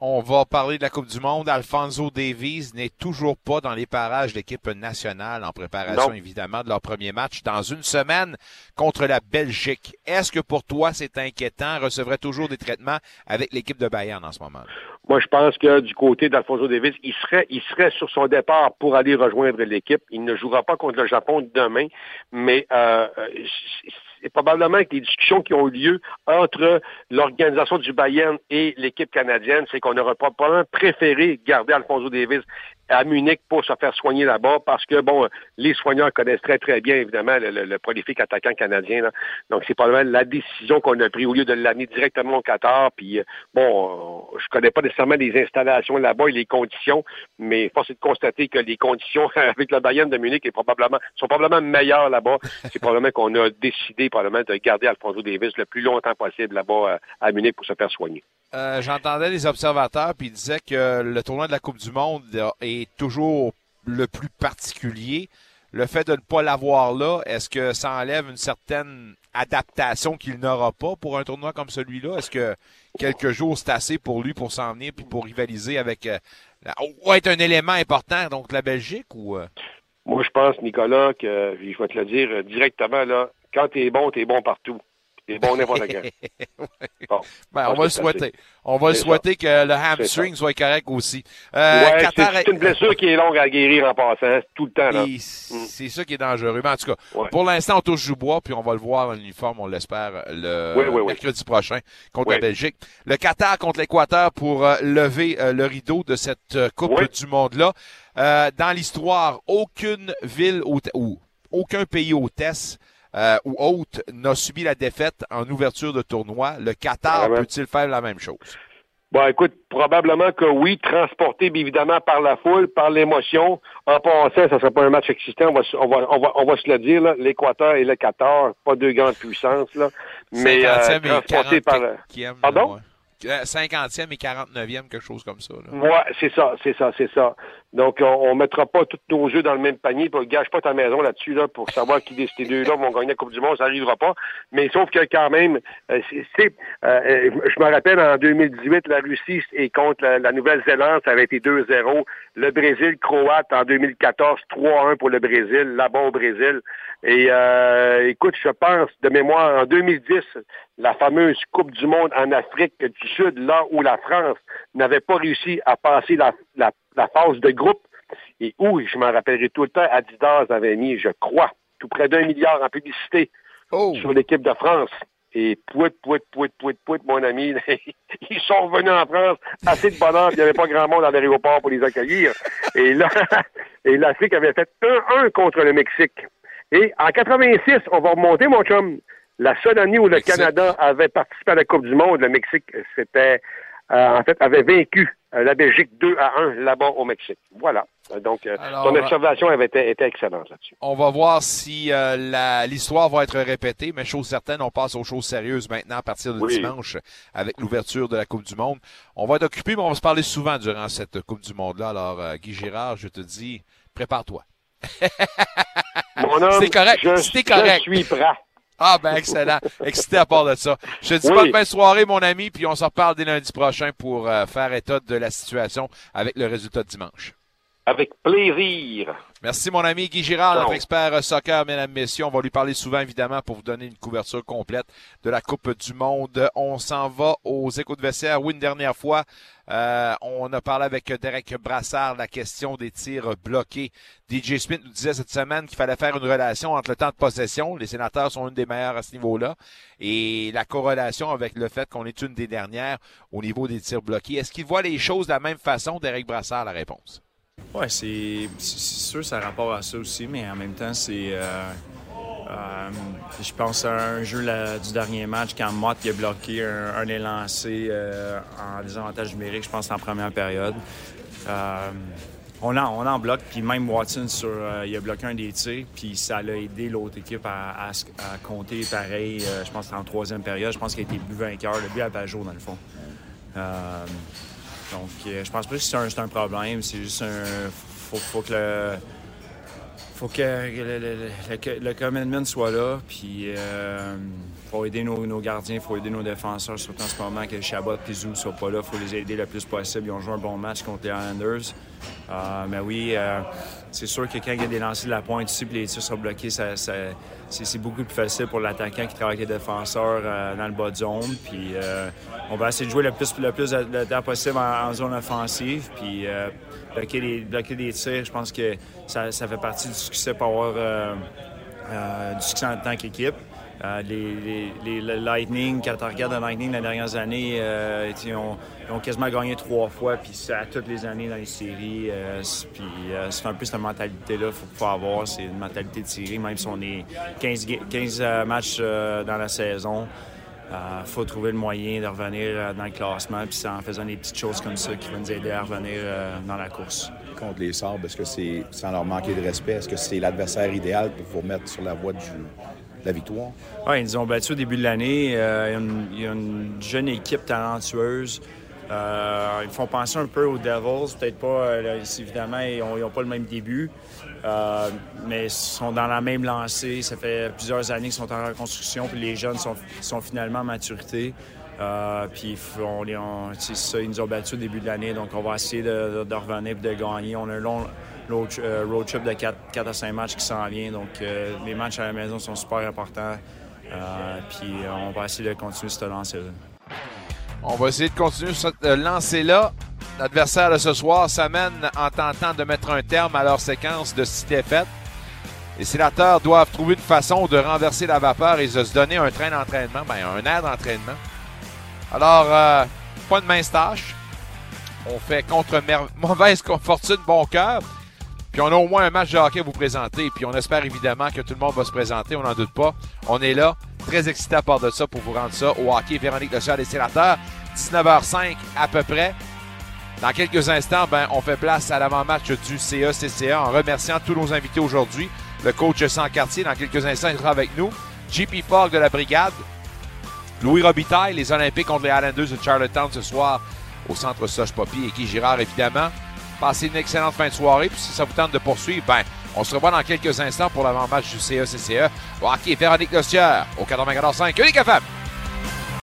On va parler de la Coupe du Monde. Alfonso Davies n'est toujours pas dans les parages de l'équipe nationale en préparation, évidemment, de leur premier match dans une semaine contre la Belgique. Est-ce que pour toi, c'est inquiétant? Recevrait toujours des traitements avec l'équipe de Bayern en ce moment? Moi, je pense que du côté d'Alfonso Davis, il serait, il serait sur son départ pour aller rejoindre l'équipe. Il ne jouera pas contre le Japon demain, mais euh, c'est probablement que les discussions qui ont eu lieu entre l'organisation du Bayern et l'équipe canadienne, c'est qu'on aurait probablement préféré garder Alfonso Davis à Munich pour se faire soigner là-bas parce que, bon, les soignants connaissent très, très bien, évidemment, le, prolifique attaquant canadien. Donc, c'est probablement la décision qu'on a prise au lieu de l'amener directement au Qatar. Puis, euh, bon, je connais pas nécessairement les installations là-bas et les conditions, mais force est de constater que les conditions avec le Bayern de Munich sont probablement meilleures là-bas. C'est probablement qu'on a décidé probablement de garder Alfonso Davis le plus longtemps possible là-bas euh, à Munich pour se faire soigner. Euh, j'entendais les observateurs puis ils disaient que le tournoi de la Coupe du Monde est toujours le plus particulier. Le fait de ne pas l'avoir là, est-ce que ça enlève une certaine adaptation qu'il n'aura pas pour un tournoi comme celui-là? Est-ce que quelques jours, c'est assez pour lui pour s'en venir puis pour rivaliser avec euh, ou être un élément important, donc la Belgique ou euh? Moi, je pense, Nicolas, que je vais te le dire directement, là, quand tu es bon, tu es bon partout. Bon n'importe bon, ben, on va le souhaiter. On va le souhaiter que le hamstring soit correct aussi. Euh, c'est une blessure qui est longue à guérir en passant, tout le temps. Mm. C'est ça qui est dangereux. Mais en tout cas, pour l'instant, on touche du bois, puis on va le voir en uniforme, on l'espère, le mercredi prochain contre la Belgique. Le Qatar contre l'Équateur pour euh, lever euh, le rideau de cette Coupe du Monde-là. dans l'histoire, aucune ville ou aucun pays hôtesse euh, ou autre n'a subi la défaite en ouverture de tournoi. Le Qatar peut-il faire la même chose? Bon, écoute, probablement que oui, transporté évidemment par la foule, par l'émotion. En passant, ça ne sera pas un match existant, on va, on va, on va, on va se le dire, l'Équateur et le Qatar, pas deux grandes puissances, là. Mais euh, transporté par... Pardon? 50e et 49e, quelque chose comme ça. Oui, c'est ça, c'est ça, c'est ça. Donc, on ne mettra pas tous nos jeux dans le même panier. ne gâche pas ta maison là-dessus là, pour savoir qui de ces deux-là vont gagner la Coupe du Monde. Ça n'arrivera pas. Mais sauf que quand même, euh, c'est, euh, je me rappelle en 2018, la Russie et contre la, Nouvelle-Zélande, ça avait été 2-0. Le Brésil, Croate en 2014, 3-1 pour le Brésil, là-bas au Brésil. Et euh, écoute, je pense de mémoire, en 2010, la fameuse Coupe du Monde en Afrique du Sud, là où la France n'avait pas réussi à passer la, la, phase de groupe, et où, je m'en rappellerai tout le temps, Adidas avait mis, je crois, tout près d'un milliard en publicité oh. sur l'équipe de France. Et pouit, pouit, pouit, pouit, pouit, mon ami, ils sont venus en France assez de bonheur, il n'y avait pas grand monde à l'aéroport pour les accueillir. Et là, et l'Afrique avait fait 1-1 contre le Mexique. Et en 86, on va remonter, mon chum. La seule année où le Canada avait participé à la Coupe du Monde, le Mexique, c'était euh, en fait, avait vaincu la Belgique 2 à 1 là-bas au Mexique. Voilà. Donc, euh, ton observation avait été, excellente là-dessus. On va voir si l'histoire va être répétée, mais chose certaine, on passe aux choses sérieuses maintenant à partir de dimanche avec l'ouverture de la Coupe du Monde. On va être occupé, mais on va se parler souvent durant cette Coupe du Monde-là. Alors, Guy Girard, je te dis, prépare-toi. c'est correct. Je, correct. je suis prêt. Ah ben excellent. Excité à part de ça. Je te dis bonne soirée, mon ami, puis on s'en reparle dès lundi prochain pour euh, faire état de la situation avec le résultat de dimanche. Avec plaisir. Merci, mon ami Guy Girard, notre expert soccer, mesdames, messieurs. On va lui parler souvent, évidemment, pour vous donner une couverture complète de la Coupe du Monde. On s'en va aux échos de vestiaire. Oui, une dernière fois, euh, on a parlé avec Derek Brassard la question des tirs bloqués. DJ Smith nous disait cette semaine qu'il fallait faire une relation entre le temps de possession. Les sénateurs sont une des meilleures à ce niveau-là. Et la corrélation avec le fait qu'on est une des dernières au niveau des tirs bloqués. Est-ce qu'il voit les choses de la même façon, Derek Brassard, la réponse? Oui, c'est sûr ça a rapport à ça aussi, mais en même temps, c'est. euh, euh, je pense à un jeu du dernier match quand Mott a bloqué un, un lancers euh, en désavantage numérique, je pense en première période. On en, on en bloque, puis même Watson, sur, il a bloqué un des tirs, puis ça l'a aidé l'autre équipe à, à compter pareil. je pense en troisième période. Je pense qu'il a été but vainqueur, le but à Pajot, dans le fond. Donc, euh, je pense pas que c'est un, problème. C'est juste un. Faut, faut que le. Faut que le, le, le- soit là. Puis, euh, faut aider nos, gardiens, faut aider nos défenseurs, surtout en ce moment que Chabot et Zou ne soient pas là. faut les aider le plus possible. Ils ont joué un bon match contre les Islanders. Euh, mais oui, euh, c'est sûr que quand il y a des lancers de la pointe ici puis les tirs sont bloqués, c'est, beaucoup plus facile pour l'attaquant qui travaille avec les défenseurs euh, dans le bas de zone. Puis on va essayer de jouer le plus, le plus de, temps possible en, zone offensive. Puis bloquer, bloquer des tirs, je pense que ça, ça fait partie du succès pour avoir du succès en tant qu'équipe. Euh, les, les- les- le Lightning, quand on regarde le Lightning les dernières années, euh, ils, ont, quasiment gagné trois fois, puis c'est à toutes les années dans les séries. euh, puis c'est un peu cette mentalité-là qu'il faut, faut avoir, c'est une mentalité de série, même si on est 15, ga- 15 euh, matchs dans la saison. Il faut trouver le moyen de revenir dans le classement, puis c'est en faisant des petites choses comme ça qui vont nous aider à revenir dans la course. Contre les Sabres, est-ce que c'est, sans leur manquer de respect, est-ce que c'est l'adversaire idéal pour vous remettre sur la voie du- la victoire? Oui, ils nous ont battus au début de l'année. Euh, il y a une- jeune équipe talentueuse. Euh, ils font penser un peu aux Devils. Peut-être pas, euh, évidemment, ils n'ont pas le même début. Mais ils sont dans la même lancée. Ça fait plusieurs années qu'ils sont en reconstruction. Puis les jeunes sont, finalement à maturité. Puis on, on- ça, ils nous ont battus au début de l'année. Donc on va essayer de- de revenir et de gagner. On a un long road, euh, road trip de 4, à 5 matchs qui s'en vient. Donc euh, les matchs à la maison sont super importants. Euh, puis on va essayer de continuer ce lancer-là. On va essayer de continuer cette lancée-là. L'adversaire de ce soir s'amène en tentant de mettre un terme à leur séquence de six défaites. Les sénateurs doivent trouver une façon de renverser la vapeur et de se donner un train d'entraînement, ben, un air d'entraînement. Alors, pas de mince tâche. On fait contre mauvaise fortune, bon cœur. Puis on a au moins un match de hockey à vous présenter. Puis on espère évidemment que tout le monde va se présenter, on n'en doute pas. On est là, très excité à part de ça pour vous rendre ça au hockey. Véronique Le Sieur des sénateurs, 19h05 à peu près. Dans quelques instants, ben, on fait place à l'avant-match du CA-CCA en remerciant tous nos invités aujourd'hui. Le coach sans quartier, dans quelques instants, il sera avec nous. JP Fogg de la Brigade. Louis Robitaille, les Olympiques contre les Islanders de Charlottetown ce soir au centre Soche Poppy et Guy Girard, évidemment. Passez une excellente fin de soirée. Puis si ça vous tente de poursuivre, ben, on se revoit dans quelques instants pour l'avant-match du CA-CCA. Au hockey, Véronique Sieur au 94.5 Unique FM.